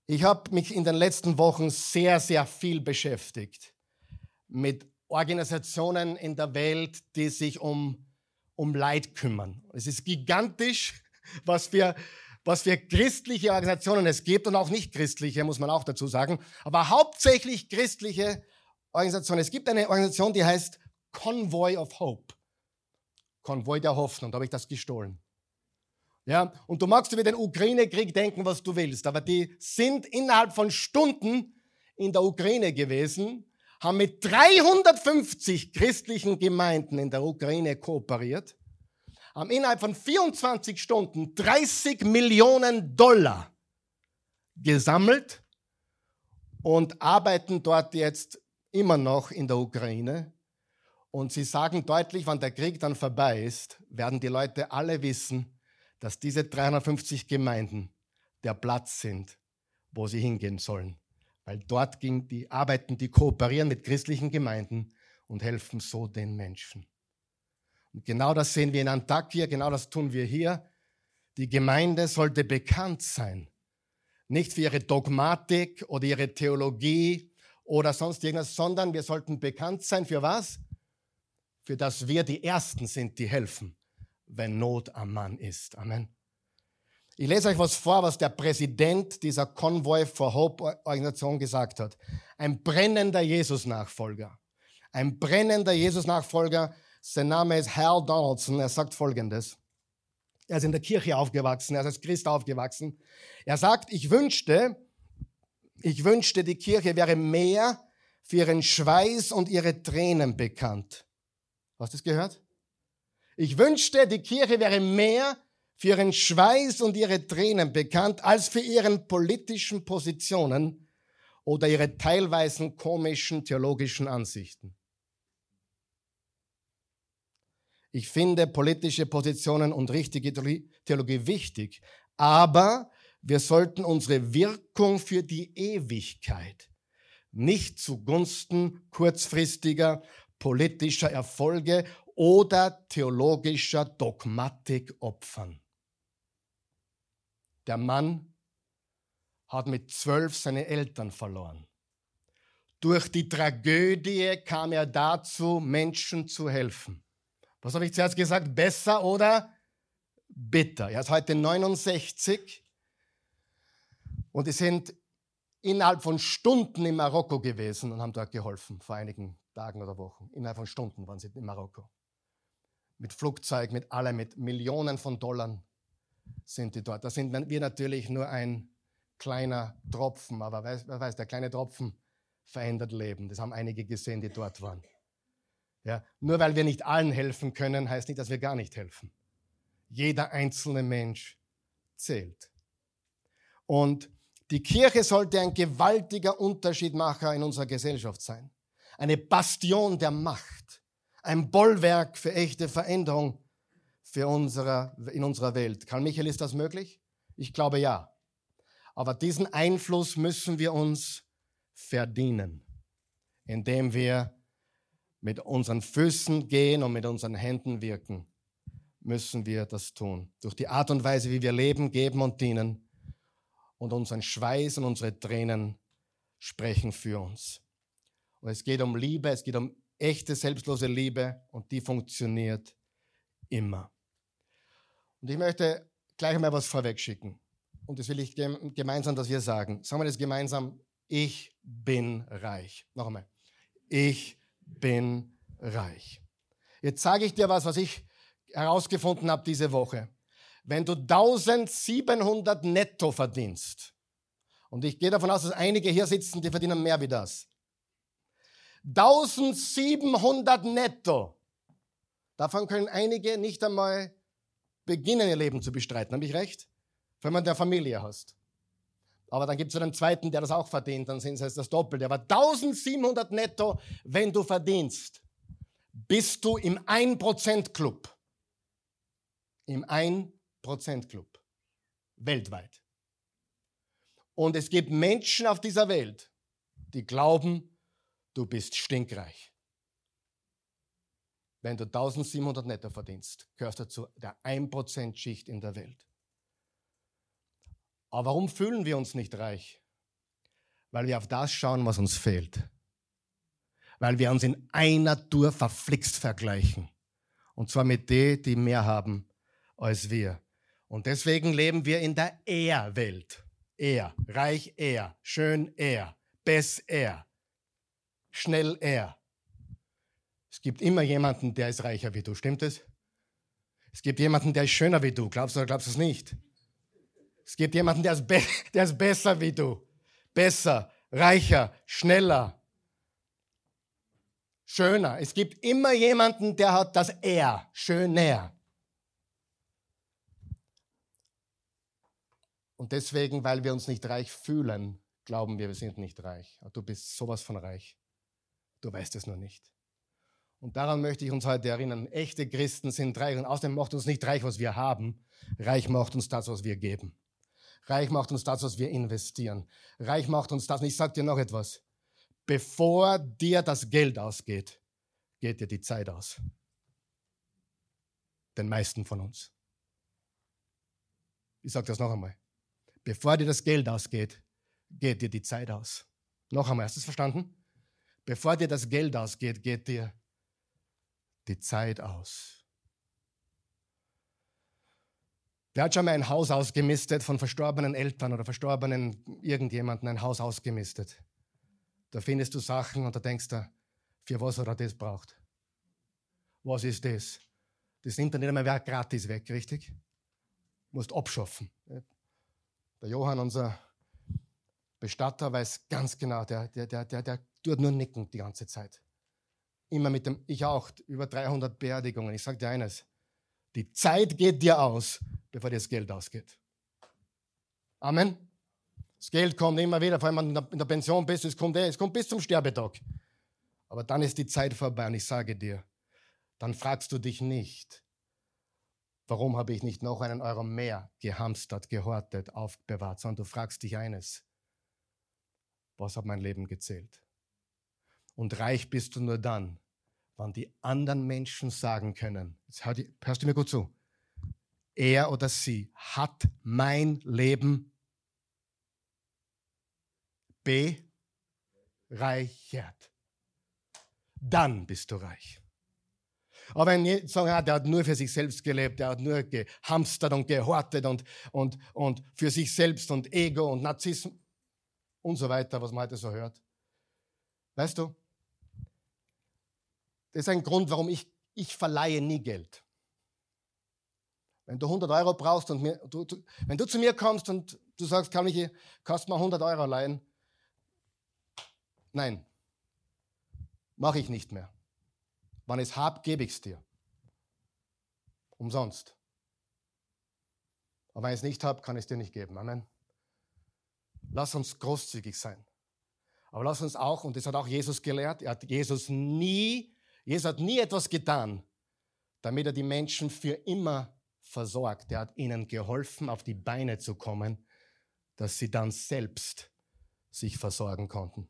Ich habe mich in den letzten Wochen sehr, sehr viel beschäftigt mit Organisationen in der Welt, die sich um, um Leid kümmern. Es ist gigantisch, was für, was für christliche Organisationen es gibt und auch nicht christliche, muss man auch dazu sagen, aber hauptsächlich christliche Organisationen. Es gibt eine Organisation, die heißt Convoy of Hope. Konvoi der Hoffnung, da habe ich das gestohlen. Ja, und du magst über den Ukraine-Krieg denken, was du willst, aber die sind innerhalb von Stunden in der Ukraine gewesen haben mit 350 christlichen Gemeinden in der Ukraine kooperiert, haben innerhalb von 24 Stunden 30 Millionen Dollar gesammelt und arbeiten dort jetzt immer noch in der Ukraine. Und sie sagen deutlich, wenn der Krieg dann vorbei ist, werden die Leute alle wissen, dass diese 350 Gemeinden der Platz sind, wo sie hingehen sollen weil dort ging die arbeiten, die kooperieren mit christlichen Gemeinden und helfen so den Menschen. Und genau das sehen wir in Antakya, genau das tun wir hier. Die Gemeinde sollte bekannt sein. Nicht für ihre Dogmatik oder ihre Theologie oder sonst irgendwas, sondern wir sollten bekannt sein für was? Für das wir die Ersten sind, die helfen, wenn Not am Mann ist. Amen. Ich lese euch was vor, was der Präsident dieser Convoy for Hope Organisation gesagt hat. Ein brennender Jesus-Nachfolger. Ein brennender Jesus-Nachfolger. Sein Name ist Hal Donaldson. Er sagt Folgendes. Er ist in der Kirche aufgewachsen. Er ist als Christ aufgewachsen. Er sagt, ich wünschte, ich wünschte, die Kirche wäre mehr für ihren Schweiß und ihre Tränen bekannt. Hast du das gehört? Ich wünschte, die Kirche wäre mehr für ihren Schweiß und ihre Tränen bekannt als für ihren politischen Positionen oder ihre teilweise komischen theologischen Ansichten. Ich finde politische Positionen und richtige Theologie wichtig, aber wir sollten unsere Wirkung für die Ewigkeit nicht zugunsten kurzfristiger politischer Erfolge oder theologischer Dogmatik opfern. Der Mann hat mit zwölf seine Eltern verloren. Durch die Tragödie kam er dazu, Menschen zu helfen. Was habe ich zuerst gesagt? Besser oder bitter? Er ist heute 69 und die sind innerhalb von Stunden in Marokko gewesen und haben dort geholfen, vor einigen Tagen oder Wochen. Innerhalb von Stunden waren sie in Marokko. Mit Flugzeug, mit allem, mit Millionen von Dollar sind die dort. Da sind wir natürlich nur ein kleiner Tropfen, aber wer weiß, der kleine Tropfen verändert Leben. Das haben einige gesehen, die dort waren. Ja, nur weil wir nicht allen helfen können, heißt nicht, dass wir gar nicht helfen. Jeder einzelne Mensch zählt. Und die Kirche sollte ein gewaltiger Unterschiedmacher in unserer Gesellschaft sein. Eine Bastion der Macht, ein Bollwerk für echte Veränderung für unsere, in unserer Welt. Karl Michael, ist das möglich? Ich glaube ja. Aber diesen Einfluss müssen wir uns verdienen, indem wir mit unseren Füßen gehen und mit unseren Händen wirken, müssen wir das tun. Durch die Art und Weise, wie wir leben, geben und dienen und unseren Schweiß und unsere Tränen sprechen für uns. Und es geht um Liebe, es geht um echte, selbstlose Liebe und die funktioniert immer. Und ich möchte gleich einmal was vorweg schicken. Und das will ich gemeinsam, dass wir sagen. Sagen wir das gemeinsam. Ich bin reich. Noch einmal. Ich bin reich. Jetzt sage ich dir was, was ich herausgefunden habe diese Woche. Wenn du 1700 netto verdienst, und ich gehe davon aus, dass einige hier sitzen, die verdienen mehr wie das. 1700 netto. Davon können einige nicht einmal beginnen, ihr Leben zu bestreiten. Habe ich recht? Wenn man der Familie hast. Aber dann gibt es einen zweiten, der das auch verdient, dann sind es das Doppelte. Aber 1700 netto, wenn du verdienst, bist du im 1%-Club. Im 1%-Club. Weltweit. Und es gibt Menschen auf dieser Welt, die glauben, du bist stinkreich. Wenn du 1700 netto verdienst, gehörst du zu der 1%-Schicht in der Welt. Aber warum fühlen wir uns nicht reich? Weil wir auf das schauen, was uns fehlt. Weil wir uns in einer Tour verflixt vergleichen. Und zwar mit denen, die mehr haben als wir. Und deswegen leben wir in der Er-Welt. Er, reich er, schön er, bess er, schnell er. Es gibt immer jemanden, der ist reicher wie du, stimmt es? Es gibt jemanden, der ist schöner wie du, glaubst du oder glaubst du es nicht? Es gibt jemanden, der ist, der ist besser wie du. Besser, reicher, schneller, schöner. Es gibt immer jemanden, der hat das Er, schöner. Und deswegen, weil wir uns nicht reich fühlen, glauben wir, wir sind nicht reich. Du bist sowas von reich. Du weißt es nur nicht. Und daran möchte ich uns heute erinnern. Echte Christen sind reich und außerdem macht uns nicht reich, was wir haben. Reich macht uns das, was wir geben. Reich macht uns das, was wir investieren. Reich macht uns das. Und ich sage dir noch etwas. Bevor dir das Geld ausgeht, geht dir die Zeit aus. Den meisten von uns. Ich sage das noch einmal. Bevor dir das Geld ausgeht, geht dir die Zeit aus. Noch einmal, hast du es verstanden? Bevor dir das Geld ausgeht, geht dir die Zeit aus. Wer hat schon mal ein Haus ausgemistet von verstorbenen Eltern oder verstorbenen irgendjemanden ein Haus ausgemistet? Da findest du Sachen und da denkst du, für was hat er das braucht? Was ist das? Das nimmt dann nicht einmal gratis weg, richtig? Du musst abschaffen. Der Johann, unser Bestatter, weiß ganz genau, der, der, der, der, der tut nur nicken die ganze Zeit. Immer mit dem, ich auch, über 300 Beerdigungen. Ich sage dir eines, die Zeit geht dir aus, bevor dir das Geld ausgeht. Amen. Das Geld kommt immer wieder, vor allem wenn du in der Pension bist, es kommt, es kommt bis zum Sterbetag. Aber dann ist die Zeit vorbei und ich sage dir, dann fragst du dich nicht, warum habe ich nicht noch einen Euro mehr gehamstert, gehortet, aufbewahrt, sondern du fragst dich eines, was hat mein Leben gezählt? Und reich bist du nur dann, wann die anderen Menschen sagen können, jetzt hörst du mir gut zu, er oder sie hat mein Leben bereichert. Dann bist du reich. Aber wenn die sagen, ja, der hat nur für sich selbst gelebt, der hat nur gehamstert und gehortet und, und, und für sich selbst und Ego und Narzissmus und so weiter, was man heute so hört. Weißt du, das ist ein Grund, warum ich, ich verleihe nie Geld. Wenn du 100 Euro brauchst und mir, du, du, wenn du zu mir kommst und du sagst, kann ich, kannst du mir 100 Euro leihen? Nein, mache ich nicht mehr. Wann ich es habe, gebe ich es dir. Umsonst. Aber wenn ich es nicht habe, kann ich es dir nicht geben. Amen. Lass uns großzügig sein. Aber lass uns auch, und das hat auch Jesus gelehrt, er hat Jesus nie, Jesus hat nie etwas getan, damit er die Menschen für immer versorgt. Er hat ihnen geholfen, auf die Beine zu kommen, dass sie dann selbst sich versorgen konnten.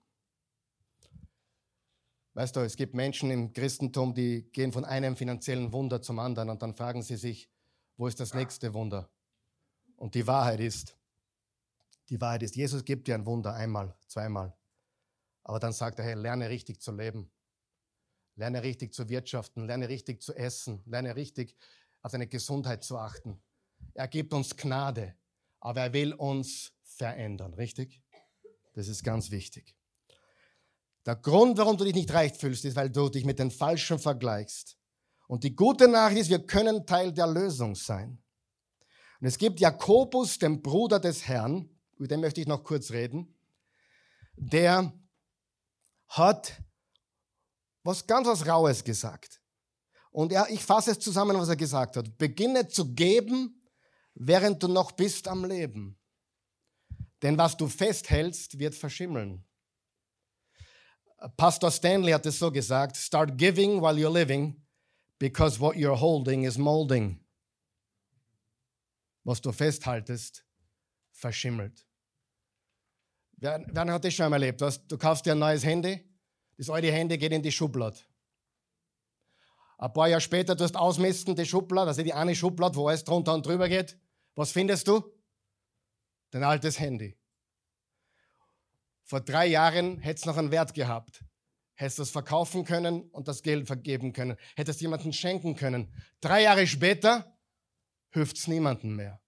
Weißt du, es gibt Menschen im Christentum, die gehen von einem finanziellen Wunder zum anderen und dann fragen sie sich, wo ist das nächste Wunder? Und die Wahrheit ist, die Wahrheit ist, Jesus gibt dir ein Wunder einmal, zweimal. Aber dann sagt er, hey, lerne richtig zu leben. Lerne richtig zu wirtschaften, lerne richtig zu essen, lerne richtig auf deine Gesundheit zu achten. Er gibt uns Gnade, aber er will uns verändern, richtig? Das ist ganz wichtig. Der Grund, warum du dich nicht reich fühlst, ist, weil du dich mit den Falschen vergleichst. Und die gute Nachricht ist, wir können Teil der Lösung sein. Und es gibt Jakobus, den Bruder des Herrn, über den möchte ich noch kurz reden, der hat was ganz was Raues gesagt. Und er, ich fasse es zusammen, was er gesagt hat. Beginne zu geben, während du noch bist am Leben. Denn was du festhältst, wird verschimmeln. Pastor Stanley hat es so gesagt, start giving while you're living, because what you're holding is molding. Was du festhaltest, verschimmelt. Wer, wer hat das schon einmal erlebt? Du, kaufst dir ein neues Handy, das alte Handy geht in die Schublade. Ein paar Jahre später, du hast ausmessen, die Schublade, also die eine Schublade, wo alles drunter und drüber geht. Was findest du? Dein altes Handy. Vor drei Jahren hätte es noch einen Wert gehabt. Hättest du es verkaufen können und das Geld vergeben können. Hättest jemandem schenken können. Drei Jahre später hilft es niemandem mehr.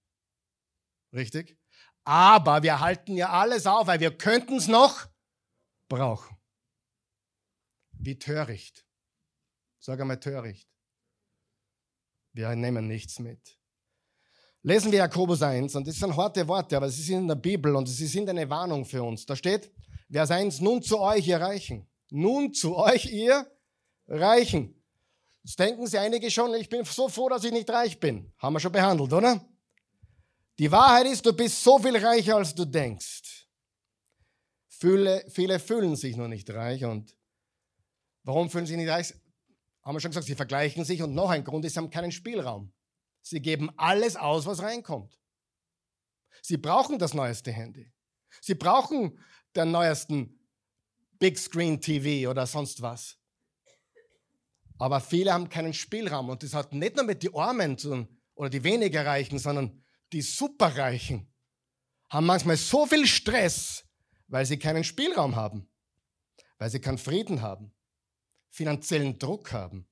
Richtig? Aber wir halten ja alles auf, weil wir könnten es noch brauchen. Wie töricht. Sag einmal töricht. Wir nehmen nichts mit. Lesen wir Jakobus 1, und das sind harte Worte, aber sie sind in der Bibel und sie sind eine Warnung für uns. Da steht, Vers 1, nun zu euch, ihr Reichen. Nun zu euch, ihr Reichen. Jetzt denken Sie einige schon, ich bin so froh, dass ich nicht reich bin. Haben wir schon behandelt, oder? Die Wahrheit ist, du bist so viel reicher, als du denkst. Viele, viele fühlen sich noch nicht reich. Und warum fühlen sie sich nicht reich? Haben wir schon gesagt, sie vergleichen sich. Und noch ein Grund ist, sie haben keinen Spielraum. Sie geben alles aus, was reinkommt. Sie brauchen das neueste Handy. Sie brauchen den neuesten Big Screen TV oder sonst was. Aber viele haben keinen Spielraum und das hat nicht nur mit den Armen oder die weniger Reichen, sondern die Superreichen haben manchmal so viel Stress, weil sie keinen Spielraum haben, weil sie keinen Frieden haben, finanziellen Druck haben.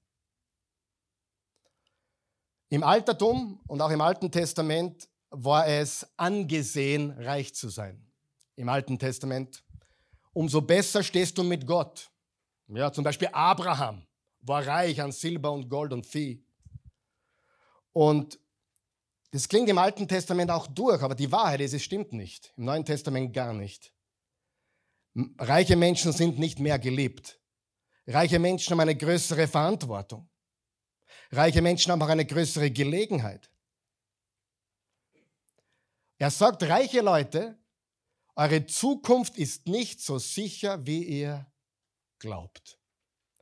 Im Altertum und auch im Alten Testament war es angesehen, reich zu sein. Im Alten Testament. Umso besser stehst du mit Gott. Ja, zum Beispiel Abraham war reich an Silber und Gold und Vieh. Und das klingt im Alten Testament auch durch, aber die Wahrheit ist, es stimmt nicht. Im Neuen Testament gar nicht. Reiche Menschen sind nicht mehr geliebt. Reiche Menschen haben eine größere Verantwortung. Reiche Menschen haben auch eine größere Gelegenheit. Er sagt, reiche Leute, eure Zukunft ist nicht so sicher, wie ihr glaubt.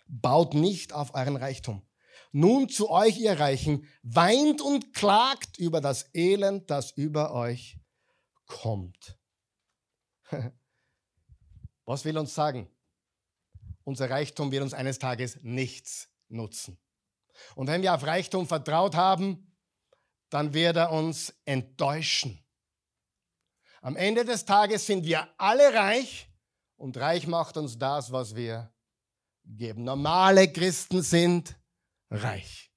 Baut nicht auf euren Reichtum. Nun zu euch, ihr Reichen, weint und klagt über das Elend, das über euch kommt. Was will uns sagen? Unser Reichtum wird uns eines Tages nichts nutzen. Und wenn wir auf Reichtum vertraut haben, dann wird er uns enttäuschen. Am Ende des Tages sind wir alle reich und reich macht uns das, was wir geben. Normale Christen sind reich.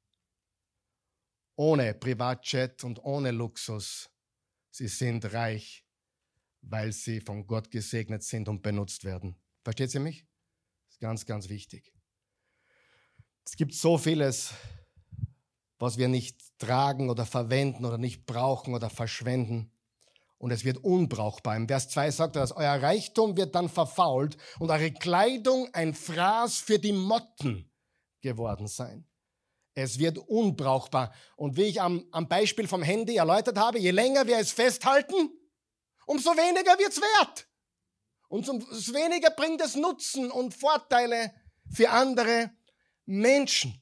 Ohne Privatjet und ohne Luxus. Sie sind reich, weil sie von Gott gesegnet sind und benutzt werden. Versteht ihr mich? Ganz, ganz wichtig. Es gibt so vieles, was wir nicht tragen oder verwenden oder nicht brauchen oder verschwenden. Und es wird unbrauchbar. Im Vers 2 sagt er, dass euer Reichtum wird dann verfault und eure Kleidung ein Fraß für die Motten geworden sein. Es wird unbrauchbar. Und wie ich am, am Beispiel vom Handy erläutert habe, je länger wir es festhalten, umso weniger wird es wert. Und umso weniger bringt es Nutzen und Vorteile für andere Menschen.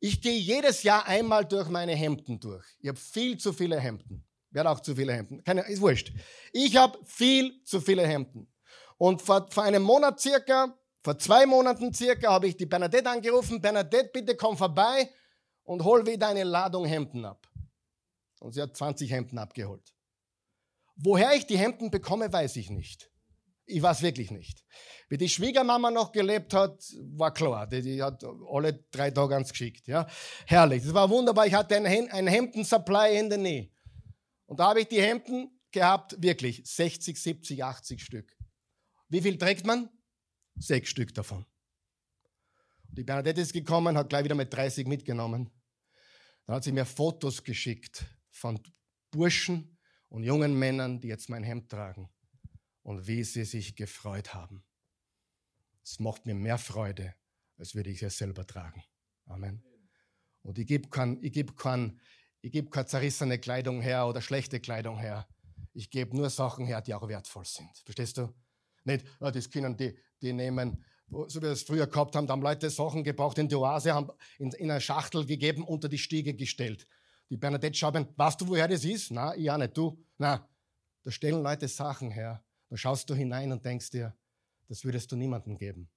Ich gehe jedes Jahr einmal durch meine Hemden durch. Ich habe viel zu viele Hemden. Wer auch zu viele Hemden? Keine, ist wurscht. Ich habe viel zu viele Hemden. Und vor, vor einem Monat circa, vor zwei Monaten circa, habe ich die Bernadette angerufen. Bernadette, bitte komm vorbei und hol wieder eine Ladung Hemden ab. Und sie hat 20 Hemden abgeholt. Woher ich die Hemden bekomme, weiß ich nicht. Ich weiß wirklich nicht. Wie die Schwiegermama noch gelebt hat, war klar. Die, die hat alle drei Tage ans geschickt. Ja? Herrlich. Das war wunderbar. Ich hatte einen Hemden-Supply in der Nähe. Und da habe ich die Hemden gehabt, wirklich 60, 70, 80 Stück. Wie viel trägt man? Sechs Stück davon. Die Bernadette ist gekommen, hat gleich wieder mit 30 mitgenommen. Dann hat sie mir Fotos geschickt von Burschen und jungen Männern, die jetzt mein Hemd tragen und wie sie sich gefreut haben. Es macht mir mehr Freude, als würde ich es selber tragen. Amen. Und ich gebe kein, gebe kein, gebe keine zerrissene Kleidung her oder schlechte Kleidung her. Ich gebe nur Sachen her, die auch wertvoll sind. Verstehst du? Nicht, oh, das können die, die nehmen, so wie wir es früher gehabt haben, da haben Leute Sachen gebraucht in die Oase, haben in, in eine Schachtel gegeben, unter die Stiege gestellt. Die Bernadette schaut, weißt du, woher das ist? Na, ich auch nicht, du. Na, da stellen Leute Sachen her. Da schaust du hinein und denkst dir, das würdest du niemandem geben.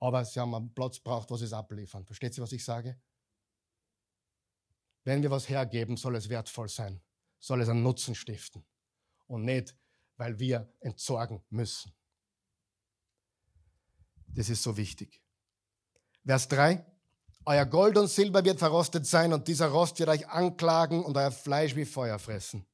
Aber sie haben einen Platz braucht, sie es abliefern. Versteht sie, was ich sage? Wenn wir was hergeben, soll es wertvoll sein, soll es einen Nutzen stiften und nicht, weil wir entsorgen müssen. Das ist so wichtig. Vers 3. Euer Gold und Silber wird verrostet sein und dieser Rost wird euch anklagen und euer Fleisch wie Feuer fressen.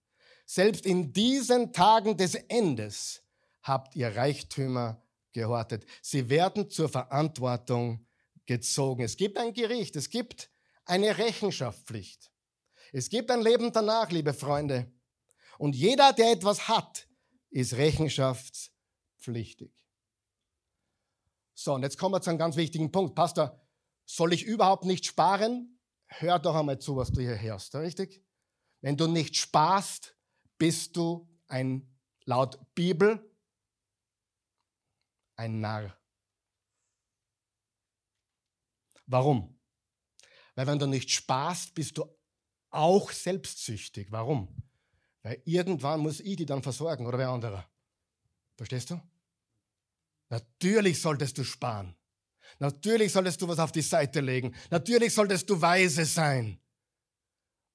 Selbst in diesen Tagen des Endes habt ihr Reichtümer gehortet. Sie werden zur Verantwortung gezogen. Es gibt ein Gericht, es gibt eine Rechenschaftspflicht. Es gibt ein Leben danach, liebe Freunde. Und jeder, der etwas hat, ist rechenschaftspflichtig. So, und jetzt kommen wir zu einem ganz wichtigen Punkt. Pastor, soll ich überhaupt nicht sparen? Hör doch einmal zu, was du hier hörst, richtig? Wenn du nicht sparst, bist du ein, laut Bibel, ein Narr. Warum? Weil wenn du nicht sparst, bist du auch selbstsüchtig. Warum? Weil irgendwann muss ich die dann versorgen oder wer anderer. Verstehst du? Natürlich solltest du sparen. Natürlich solltest du was auf die Seite legen. Natürlich solltest du weise sein.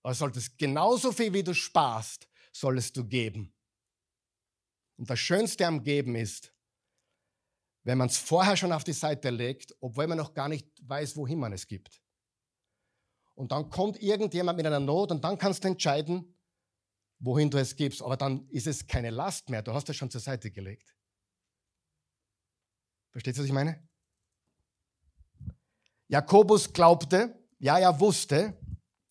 Aber solltest genauso viel, wie du sparst, solltest du geben. Und das Schönste am Geben ist, wenn man es vorher schon auf die Seite legt, obwohl man noch gar nicht weiß, wohin man es gibt. Und dann kommt irgendjemand mit einer Not und dann kannst du entscheiden, wohin du es gibst. Aber dann ist es keine Last mehr. Du hast es schon zur Seite gelegt. Versteht ihr, was ich meine? Jakobus glaubte, ja, er wusste,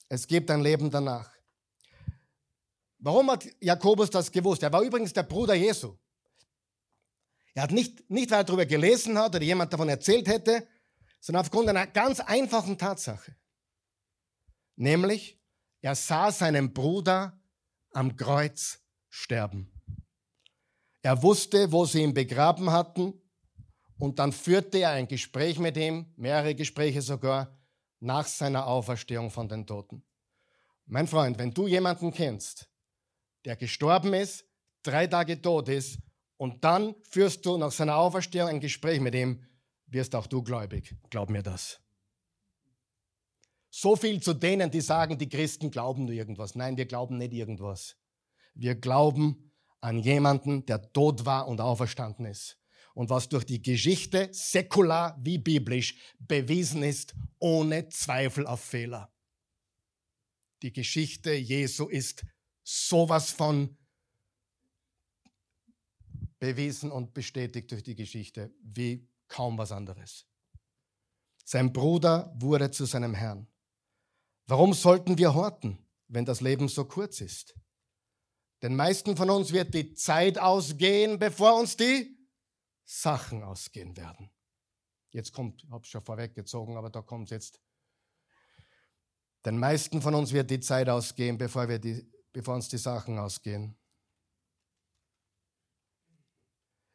es gibt ein Leben danach. Warum hat Jakobus das gewusst? Er war übrigens der Bruder Jesu. Er hat nicht, nicht weil er darüber gelesen hat oder jemand davon erzählt hätte, sondern aufgrund einer ganz einfachen Tatsache. Nämlich, er sah seinen Bruder am Kreuz sterben. Er wusste, wo sie ihn begraben hatten und dann führte er ein Gespräch mit ihm, mehrere Gespräche sogar, nach seiner Auferstehung von den Toten. Mein Freund, wenn du jemanden kennst, der gestorben ist, drei Tage tot ist, und dann führst du nach seiner Auferstehung ein Gespräch mit ihm, wirst auch du gläubig. Glaub mir das. So viel zu denen, die sagen, die Christen glauben nur irgendwas. Nein, wir glauben nicht irgendwas. Wir glauben an jemanden, der tot war und auferstanden ist und was durch die Geschichte, säkular wie biblisch, bewiesen ist, ohne Zweifel auf Fehler. Die Geschichte Jesu ist sowas von bewiesen und bestätigt durch die Geschichte wie kaum was anderes. Sein Bruder wurde zu seinem Herrn. Warum sollten wir horten, wenn das Leben so kurz ist? Den meisten von uns wird die Zeit ausgehen, bevor uns die Sachen ausgehen werden. Jetzt kommt, ich habe es schon vorweggezogen, aber da kommt es jetzt. Den meisten von uns wird die Zeit ausgehen, bevor, wir die, bevor uns die Sachen ausgehen.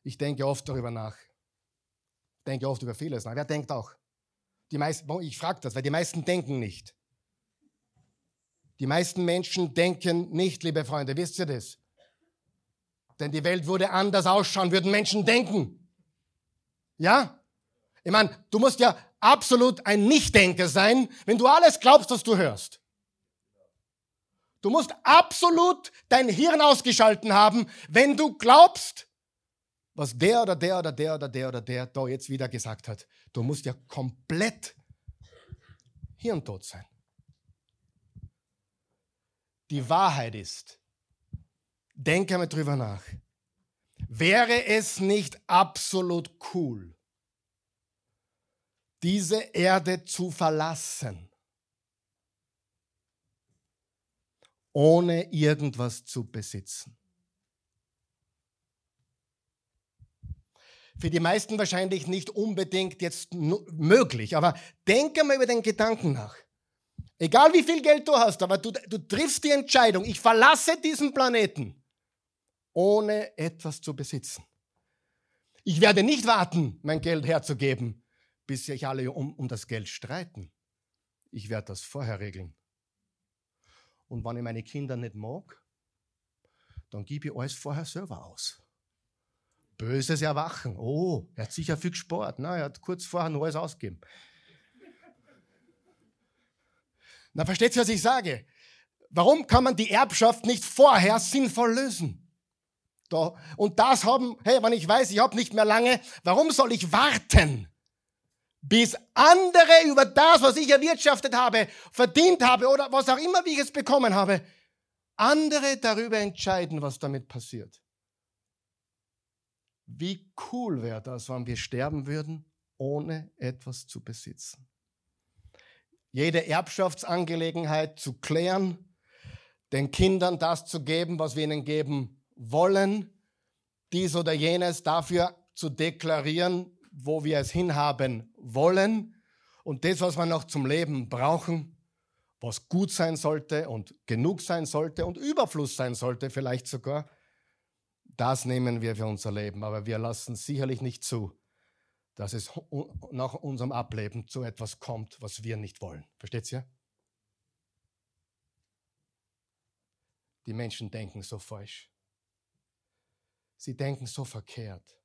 Ich denke oft darüber nach. Ich denke oft über vieles nach. Wer denkt auch? Die meisten, ich frage das, weil die meisten denken nicht. Die meisten Menschen denken nicht, liebe Freunde, wisst ihr das? Denn die Welt würde anders ausschauen, würden Menschen denken. Ja? Ich meine, du musst ja absolut ein Nichtdenker sein, wenn du alles glaubst, was du hörst. Du musst absolut dein Hirn ausgeschalten haben, wenn du glaubst, was der oder der oder der oder der oder der da jetzt wieder gesagt hat. Du musst ja komplett hirntot sein. Die Wahrheit ist, denke mal drüber nach, wäre es nicht absolut cool, diese Erde zu verlassen, ohne irgendwas zu besitzen? Für die meisten wahrscheinlich nicht unbedingt jetzt möglich, aber denke mal über den Gedanken nach. Egal wie viel Geld du hast, aber du, du triffst die Entscheidung, ich verlasse diesen Planeten, ohne etwas zu besitzen. Ich werde nicht warten, mein Geld herzugeben, bis sich alle um, um das Geld streiten. Ich werde das vorher regeln. Und wenn ich meine Kinder nicht mag, dann gebe ich alles vorher selber aus. Böses Erwachen. Oh, er hat sicher viel gespart. Na, er hat kurz vorher noch alles ausgegeben. Na, versteht ihr, was ich sage? Warum kann man die Erbschaft nicht vorher sinnvoll lösen? Da, und das haben, hey, wenn ich weiß, ich habe nicht mehr lange, warum soll ich warten, bis andere über das, was ich erwirtschaftet habe, verdient habe oder was auch immer, wie ich es bekommen habe, andere darüber entscheiden, was damit passiert? Wie cool wäre das, wenn wir sterben würden, ohne etwas zu besitzen? Jede Erbschaftsangelegenheit zu klären, den Kindern das zu geben, was wir ihnen geben wollen, dies oder jenes dafür zu deklarieren, wo wir es hinhaben wollen und das, was wir noch zum Leben brauchen, was gut sein sollte und genug sein sollte und Überfluss sein sollte vielleicht sogar, das nehmen wir für unser Leben, aber wir lassen sicherlich nicht zu, dass es nach unserem Ableben zu etwas kommt, was wir nicht wollen. Versteht ihr? Die Menschen denken so falsch. Sie denken so verkehrt.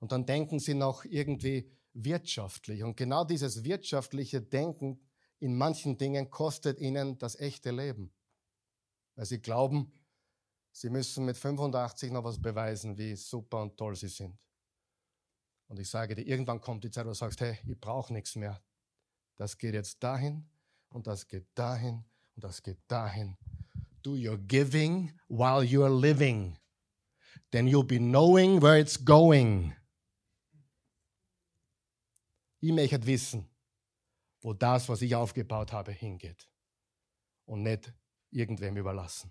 Und dann denken sie noch irgendwie wirtschaftlich. Und genau dieses wirtschaftliche Denken in manchen Dingen kostet ihnen das echte Leben. Weil sie glauben, Sie müssen mit 85 noch was beweisen, wie super und toll sie sind. Und ich sage dir, irgendwann kommt die Zeit, wo du sagst, hey, ich brauche nichts mehr. Das geht jetzt dahin und das geht dahin und das geht dahin. Do your giving while you're living. Then you'll be knowing where it's going. Ich möchte wissen, wo das, was ich aufgebaut habe, hingeht. Und nicht irgendwem überlassen.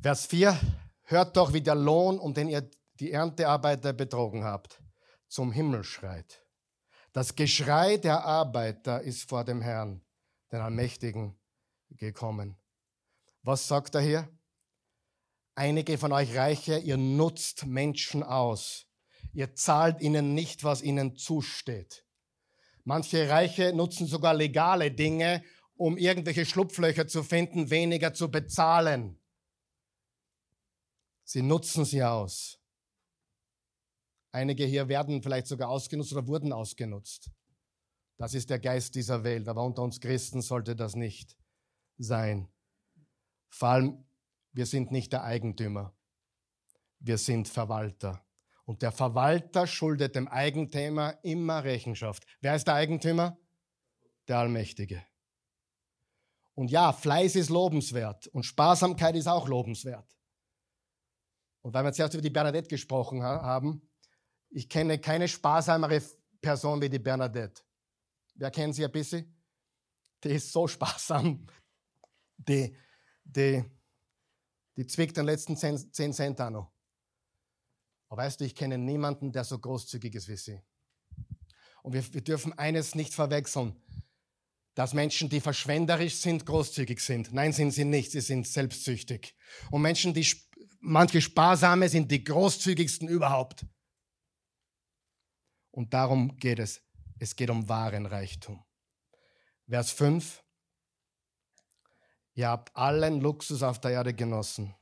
Vers 4, hört doch, wie der Lohn, um den ihr die Erntearbeiter betrogen habt, zum Himmel schreit. Das Geschrei der Arbeiter ist vor dem Herrn, den Allmächtigen, gekommen. Was sagt er hier? Einige von euch Reiche, ihr nutzt Menschen aus. Ihr zahlt ihnen nicht, was ihnen zusteht. Manche Reiche nutzen sogar legale Dinge, um irgendwelche Schlupflöcher zu finden, weniger zu bezahlen. Sie nutzen sie aus. Einige hier werden vielleicht sogar ausgenutzt oder wurden ausgenutzt. Das ist der Geist dieser Welt, aber unter uns Christen sollte das nicht sein. Vor allem, wir sind nicht der Eigentümer, wir sind Verwalter. Und der Verwalter schuldet dem Eigentümer immer Rechenschaft. Wer ist der Eigentümer? Der Allmächtige. Und ja, Fleiß ist lobenswert und Sparsamkeit ist auch lobenswert. Und weil wir zuerst über die Bernadette gesprochen haben, ich kenne keine sparsamere Person wie die Bernadette. Wer kennt sie ein bisschen? Die ist so sparsam. Die, die, die zwickt den letzten 10, 10 Cent an. noch. Aber weißt du, ich kenne niemanden, der so großzügig ist wie sie. Und wir, wir dürfen eines nicht verwechseln, dass Menschen, die verschwenderisch sind, großzügig sind. Nein, sind sie nicht, sie sind selbstsüchtig. Und Menschen, die manche Sparsame sind die großzügigsten überhaupt. Und darum geht es. Es geht um wahren Reichtum. Vers 5. Ihr habt allen Luxus auf der Erde genossen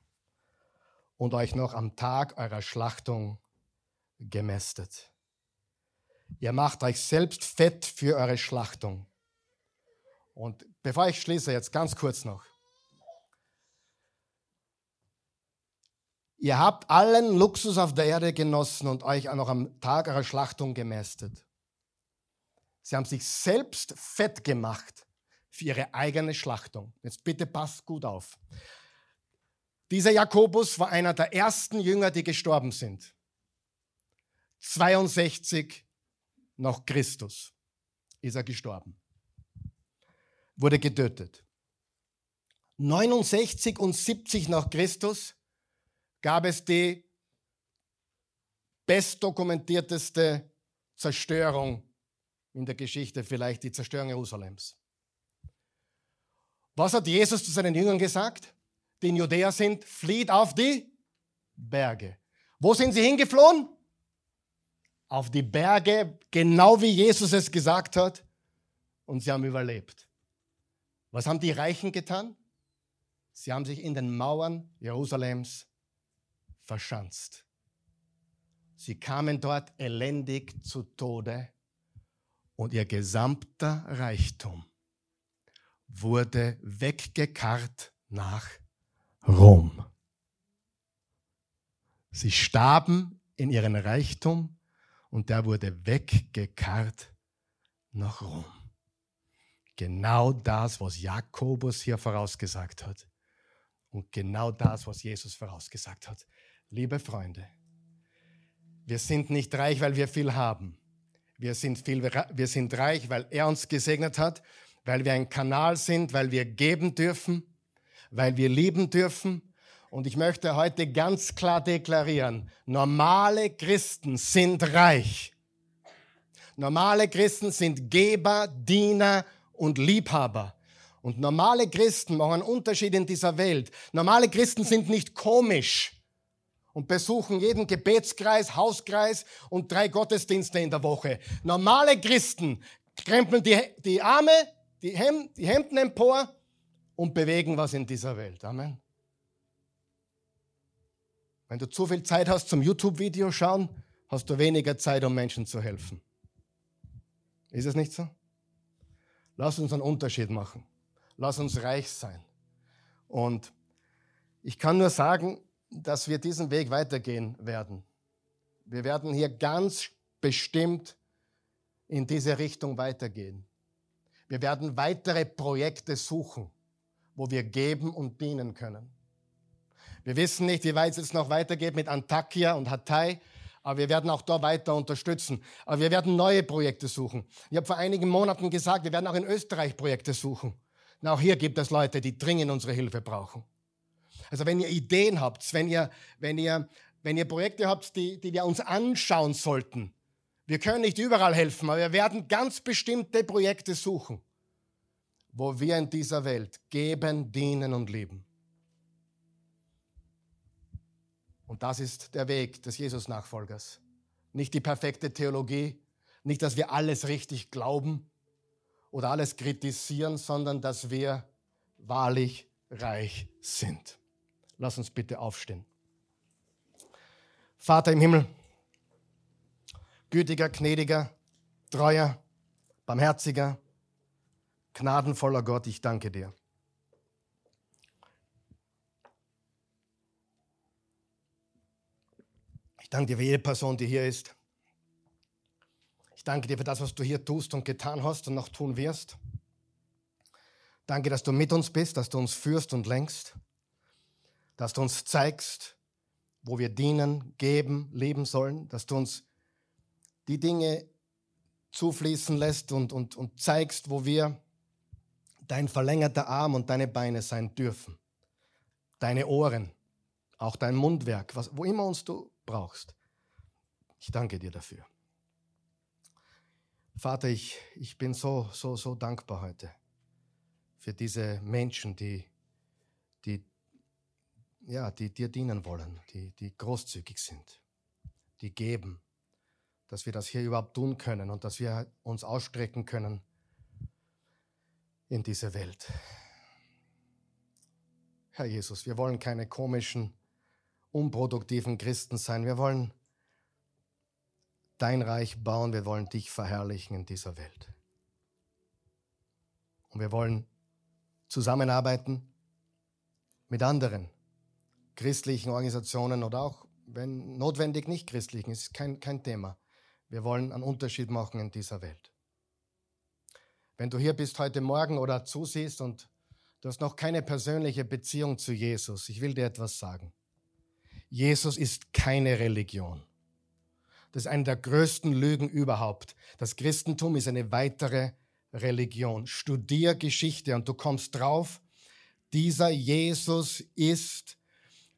und euch noch am Tag eurer Schlachtung gemästet. Ihr macht euch selbst fett für eure Schlachtung. Und bevor ich schließe, jetzt ganz kurz noch. Ihr habt allen Luxus auf der Erde genossen und euch auch noch am Tag eurer Schlachtung gemästet. Sie haben sich selbst fett gemacht für ihre eigene Schlachtung. Jetzt bitte passt gut auf. Dieser Jakobus war einer der ersten Jünger, die gestorben sind. 62 nach Christus ist er gestorben. Wurde getötet. 69 und 70 nach Christus gab es die bestdokumentierteste Zerstörung in der Geschichte, vielleicht die Zerstörung Jerusalems. Was hat Jesus zu seinen Jüngern gesagt? Die in Judäa sind, flieht auf die Berge. Wo sind sie hingeflohen? Auf die Berge, genau wie Jesus es gesagt hat. Und sie haben überlebt. Was haben die Reichen getan? Sie haben sich in den Mauern Jerusalems verschanzt. Sie kamen dort elendig zu Tode und ihr gesamter Reichtum wurde weggekarrt nach Rom. Sie starben in ihren Reichtum und der wurde weggekarrt nach Rom. Genau das, was Jakobus hier vorausgesagt hat. Und genau das, was Jesus vorausgesagt hat. Liebe Freunde, wir sind nicht reich, weil wir viel haben. Wir sind, viel, wir sind reich, weil er uns gesegnet hat, weil wir ein Kanal sind, weil wir geben dürfen, weil wir lieben dürfen. Und ich möchte heute ganz klar deklarieren, normale Christen sind reich. Normale Christen sind Geber, Diener und Liebhaber. Und normale Christen machen einen Unterschied in dieser Welt. Normale Christen sind nicht komisch und besuchen jeden Gebetskreis, Hauskreis und drei Gottesdienste in der Woche. Normale Christen krempeln die, die Arme, die, Hem, die Hemden empor und bewegen was in dieser Welt. Amen. Wenn du zu viel Zeit hast zum YouTube-Video schauen, hast du weniger Zeit, um Menschen zu helfen. Ist es nicht so? Lass uns einen Unterschied machen. Lass uns reich sein. Und ich kann nur sagen, dass wir diesen Weg weitergehen werden. Wir werden hier ganz bestimmt in diese Richtung weitergehen. Wir werden weitere Projekte suchen, wo wir geben und dienen können. Wir wissen nicht, wie weit es jetzt noch weitergeht mit Antakya und Hatay, aber wir werden auch da weiter unterstützen. Aber wir werden neue Projekte suchen. Ich habe vor einigen Monaten gesagt, wir werden auch in Österreich Projekte suchen. Und auch hier gibt es Leute, die dringend unsere Hilfe brauchen. Also wenn ihr Ideen habt, wenn ihr, wenn ihr, wenn ihr Projekte habt, die, die wir uns anschauen sollten, wir können nicht überall helfen, aber wir werden ganz bestimmte Projekte suchen, wo wir in dieser Welt geben, dienen und lieben. Und das ist der Weg des Jesus-Nachfolgers. Nicht die perfekte Theologie, nicht, dass wir alles richtig glauben oder alles kritisieren, sondern dass wir wahrlich reich sind. Lass uns bitte aufstehen. Vater im Himmel, gütiger, gnädiger, treuer, barmherziger, gnadenvoller Gott, ich danke dir. Ich danke dir für jede Person, die hier ist. Ich danke dir für das, was du hier tust und getan hast und noch tun wirst. Danke, dass du mit uns bist, dass du uns führst und lenkst dass du uns zeigst, wo wir dienen, geben, leben sollen, dass du uns die Dinge zufließen lässt und, und, und zeigst, wo wir dein verlängerter Arm und deine Beine sein dürfen. Deine Ohren, auch dein Mundwerk, was, wo immer uns du brauchst. Ich danke dir dafür. Vater, ich, ich bin so, so, so dankbar heute für diese Menschen, die, die ja, die dir dienen wollen, die, die großzügig sind, die geben, dass wir das hier überhaupt tun können und dass wir uns ausstrecken können in diese Welt. Herr Jesus, wir wollen keine komischen, unproduktiven Christen sein. Wir wollen dein Reich bauen, wir wollen dich verherrlichen in dieser Welt. Und wir wollen zusammenarbeiten mit anderen christlichen Organisationen oder auch, wenn notwendig, nicht christlichen, ist kein, kein Thema. Wir wollen einen Unterschied machen in dieser Welt. Wenn du hier bist heute Morgen oder zusiehst und du hast noch keine persönliche Beziehung zu Jesus, ich will dir etwas sagen. Jesus ist keine Religion. Das ist eine der größten Lügen überhaupt. Das Christentum ist eine weitere Religion. Studier Geschichte und du kommst drauf, dieser Jesus ist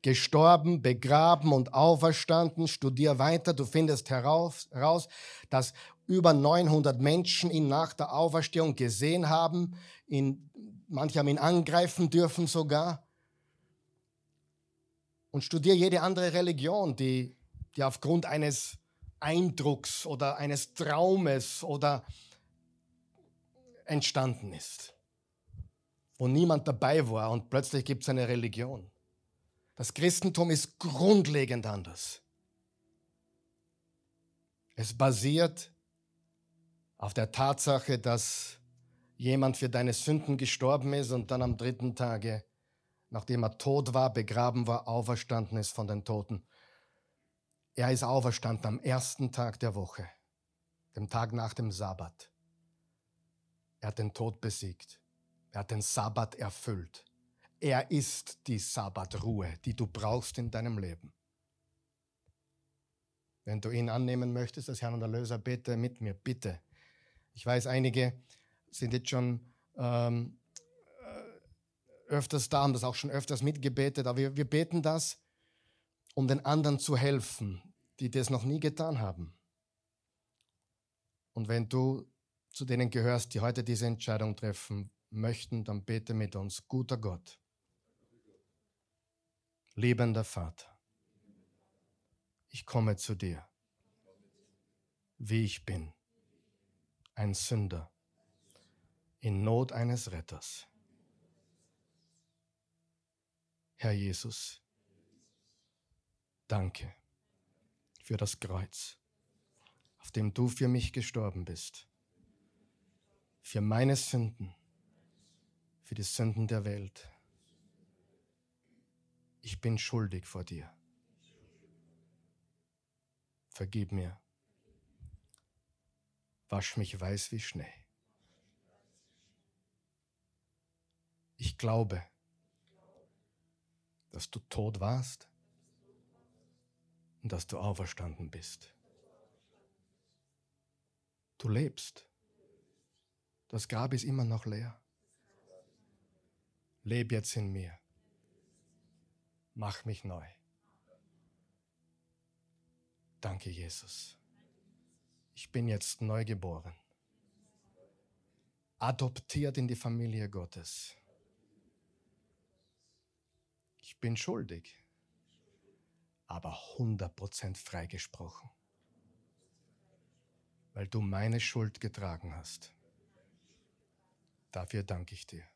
gestorben, begraben und auferstanden. Studier weiter, du findest heraus, dass über 900 Menschen ihn nach der Auferstehung gesehen haben. Ihn, manche haben ihn angreifen dürfen sogar. Und studier jede andere Religion, die, die aufgrund eines Eindrucks oder eines Traumes oder entstanden ist, wo niemand dabei war und plötzlich gibt es eine Religion. Das Christentum ist grundlegend anders. Es basiert auf der Tatsache, dass jemand für deine Sünden gestorben ist und dann am dritten Tage, nachdem er tot war, begraben war, auferstanden ist von den Toten. Er ist auferstanden am ersten Tag der Woche, dem Tag nach dem Sabbat. Er hat den Tod besiegt. Er hat den Sabbat erfüllt. Er ist die Sabbatruhe, die du brauchst in deinem Leben. Wenn du ihn annehmen möchtest als Herrn und Erlöser, bete mit mir, bitte. Ich weiß, einige sind jetzt schon ähm, äh, öfters da, haben das auch schon öfters mitgebetet, aber wir, wir beten das, um den anderen zu helfen, die das noch nie getan haben. Und wenn du zu denen gehörst, die heute diese Entscheidung treffen möchten, dann bete mit uns. Guter Gott, liebender Vater, ich komme zu dir, wie ich bin, ein Sünder, in Not eines Retters. Herr Jesus, danke für das Kreuz, auf dem du für mich gestorben bist für meine Sünden, für die Sünden der Welt. Ich bin schuldig vor dir. Vergib mir. Wasch mich weiß wie Schnee. Ich glaube, dass du tot warst und dass du auferstanden bist. Du lebst. Das Grab ist immer noch leer. Leb jetzt in mir. Mach mich neu. Danke, Jesus. Ich bin jetzt neu geboren. Adoptiert in die Familie Gottes. Ich bin schuldig, aber 100% freigesprochen, weil du meine Schuld getragen hast. Dafür danke ich dir.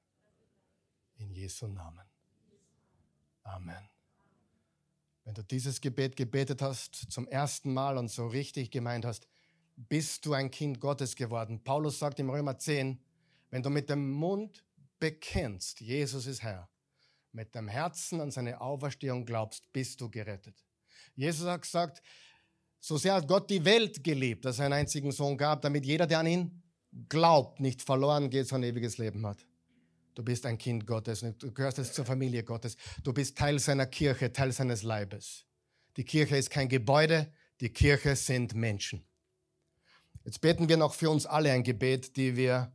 In Jesu Namen. Amen. Wenn du dieses Gebet gebetet hast zum ersten Mal und so richtig gemeint hast, bist du ein Kind Gottes geworden. Paulus sagt im Römer 10, wenn du mit dem Mund bekennst, Jesus ist Herr, mit dem Herzen an seine Auferstehung glaubst, bist du gerettet. Jesus hat gesagt, so sehr hat Gott die Welt geliebt, dass er einen einzigen Sohn gab, damit jeder, der an ihn glaubt, nicht verloren geht, sondern ewiges Leben hat. Du bist ein Kind Gottes, du gehörst jetzt zur Familie Gottes. Du bist Teil seiner Kirche, Teil seines Leibes. Die Kirche ist kein Gebäude, die Kirche sind Menschen. Jetzt beten wir noch für uns alle ein Gebet, die wir,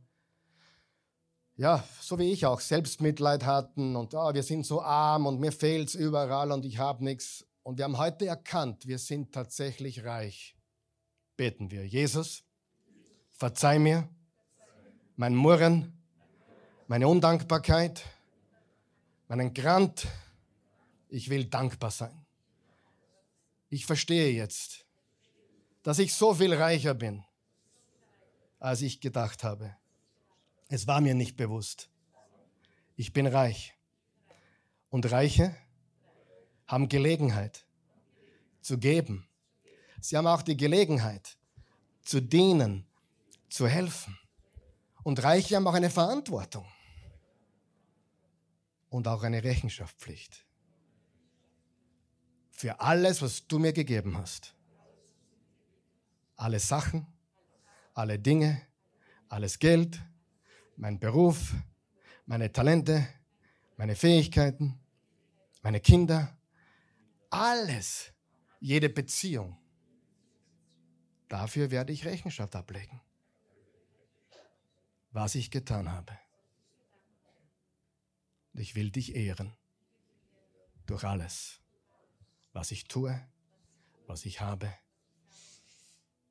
ja, so wie ich auch, Selbstmitleid hatten und oh, wir sind so arm und mir fehlt es überall und ich habe nichts. Und wir haben heute erkannt, wir sind tatsächlich reich. Beten wir. Jesus, Verzeih mir mein Murren, meine Undankbarkeit, meinen Grant, Ich will dankbar sein. Ich verstehe jetzt, dass ich so viel reicher bin, als ich gedacht habe. Es war mir nicht bewusst. Ich bin reich. Und Reiche haben Gelegenheit zu geben. Sie haben auch die Gelegenheit zu dienen, zu helfen. Und Reiche haben auch eine Verantwortung und auch eine Rechenschaftspflicht für alles, was du mir gegeben hast. Alle Sachen, alle Dinge, alles Geld, mein Beruf, meine Talente, meine Fähigkeiten, meine Kinder, alles, jede Beziehung. Dafür werde ich Rechenschaft ablegen, was ich getan habe. Und ich will dich ehren durch alles, was ich tue, was ich habe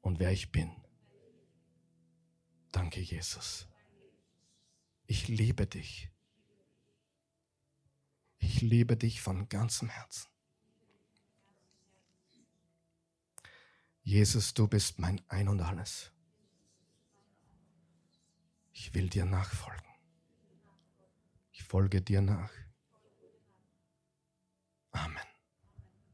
und wer ich bin. Danke, Jesus. Ich liebe dich. Ich liebe dich von ganzem Herzen. Jesus, du bist mein Ein und alles. Ich will dir nachfolgen. Ich folge dir nach. Amen.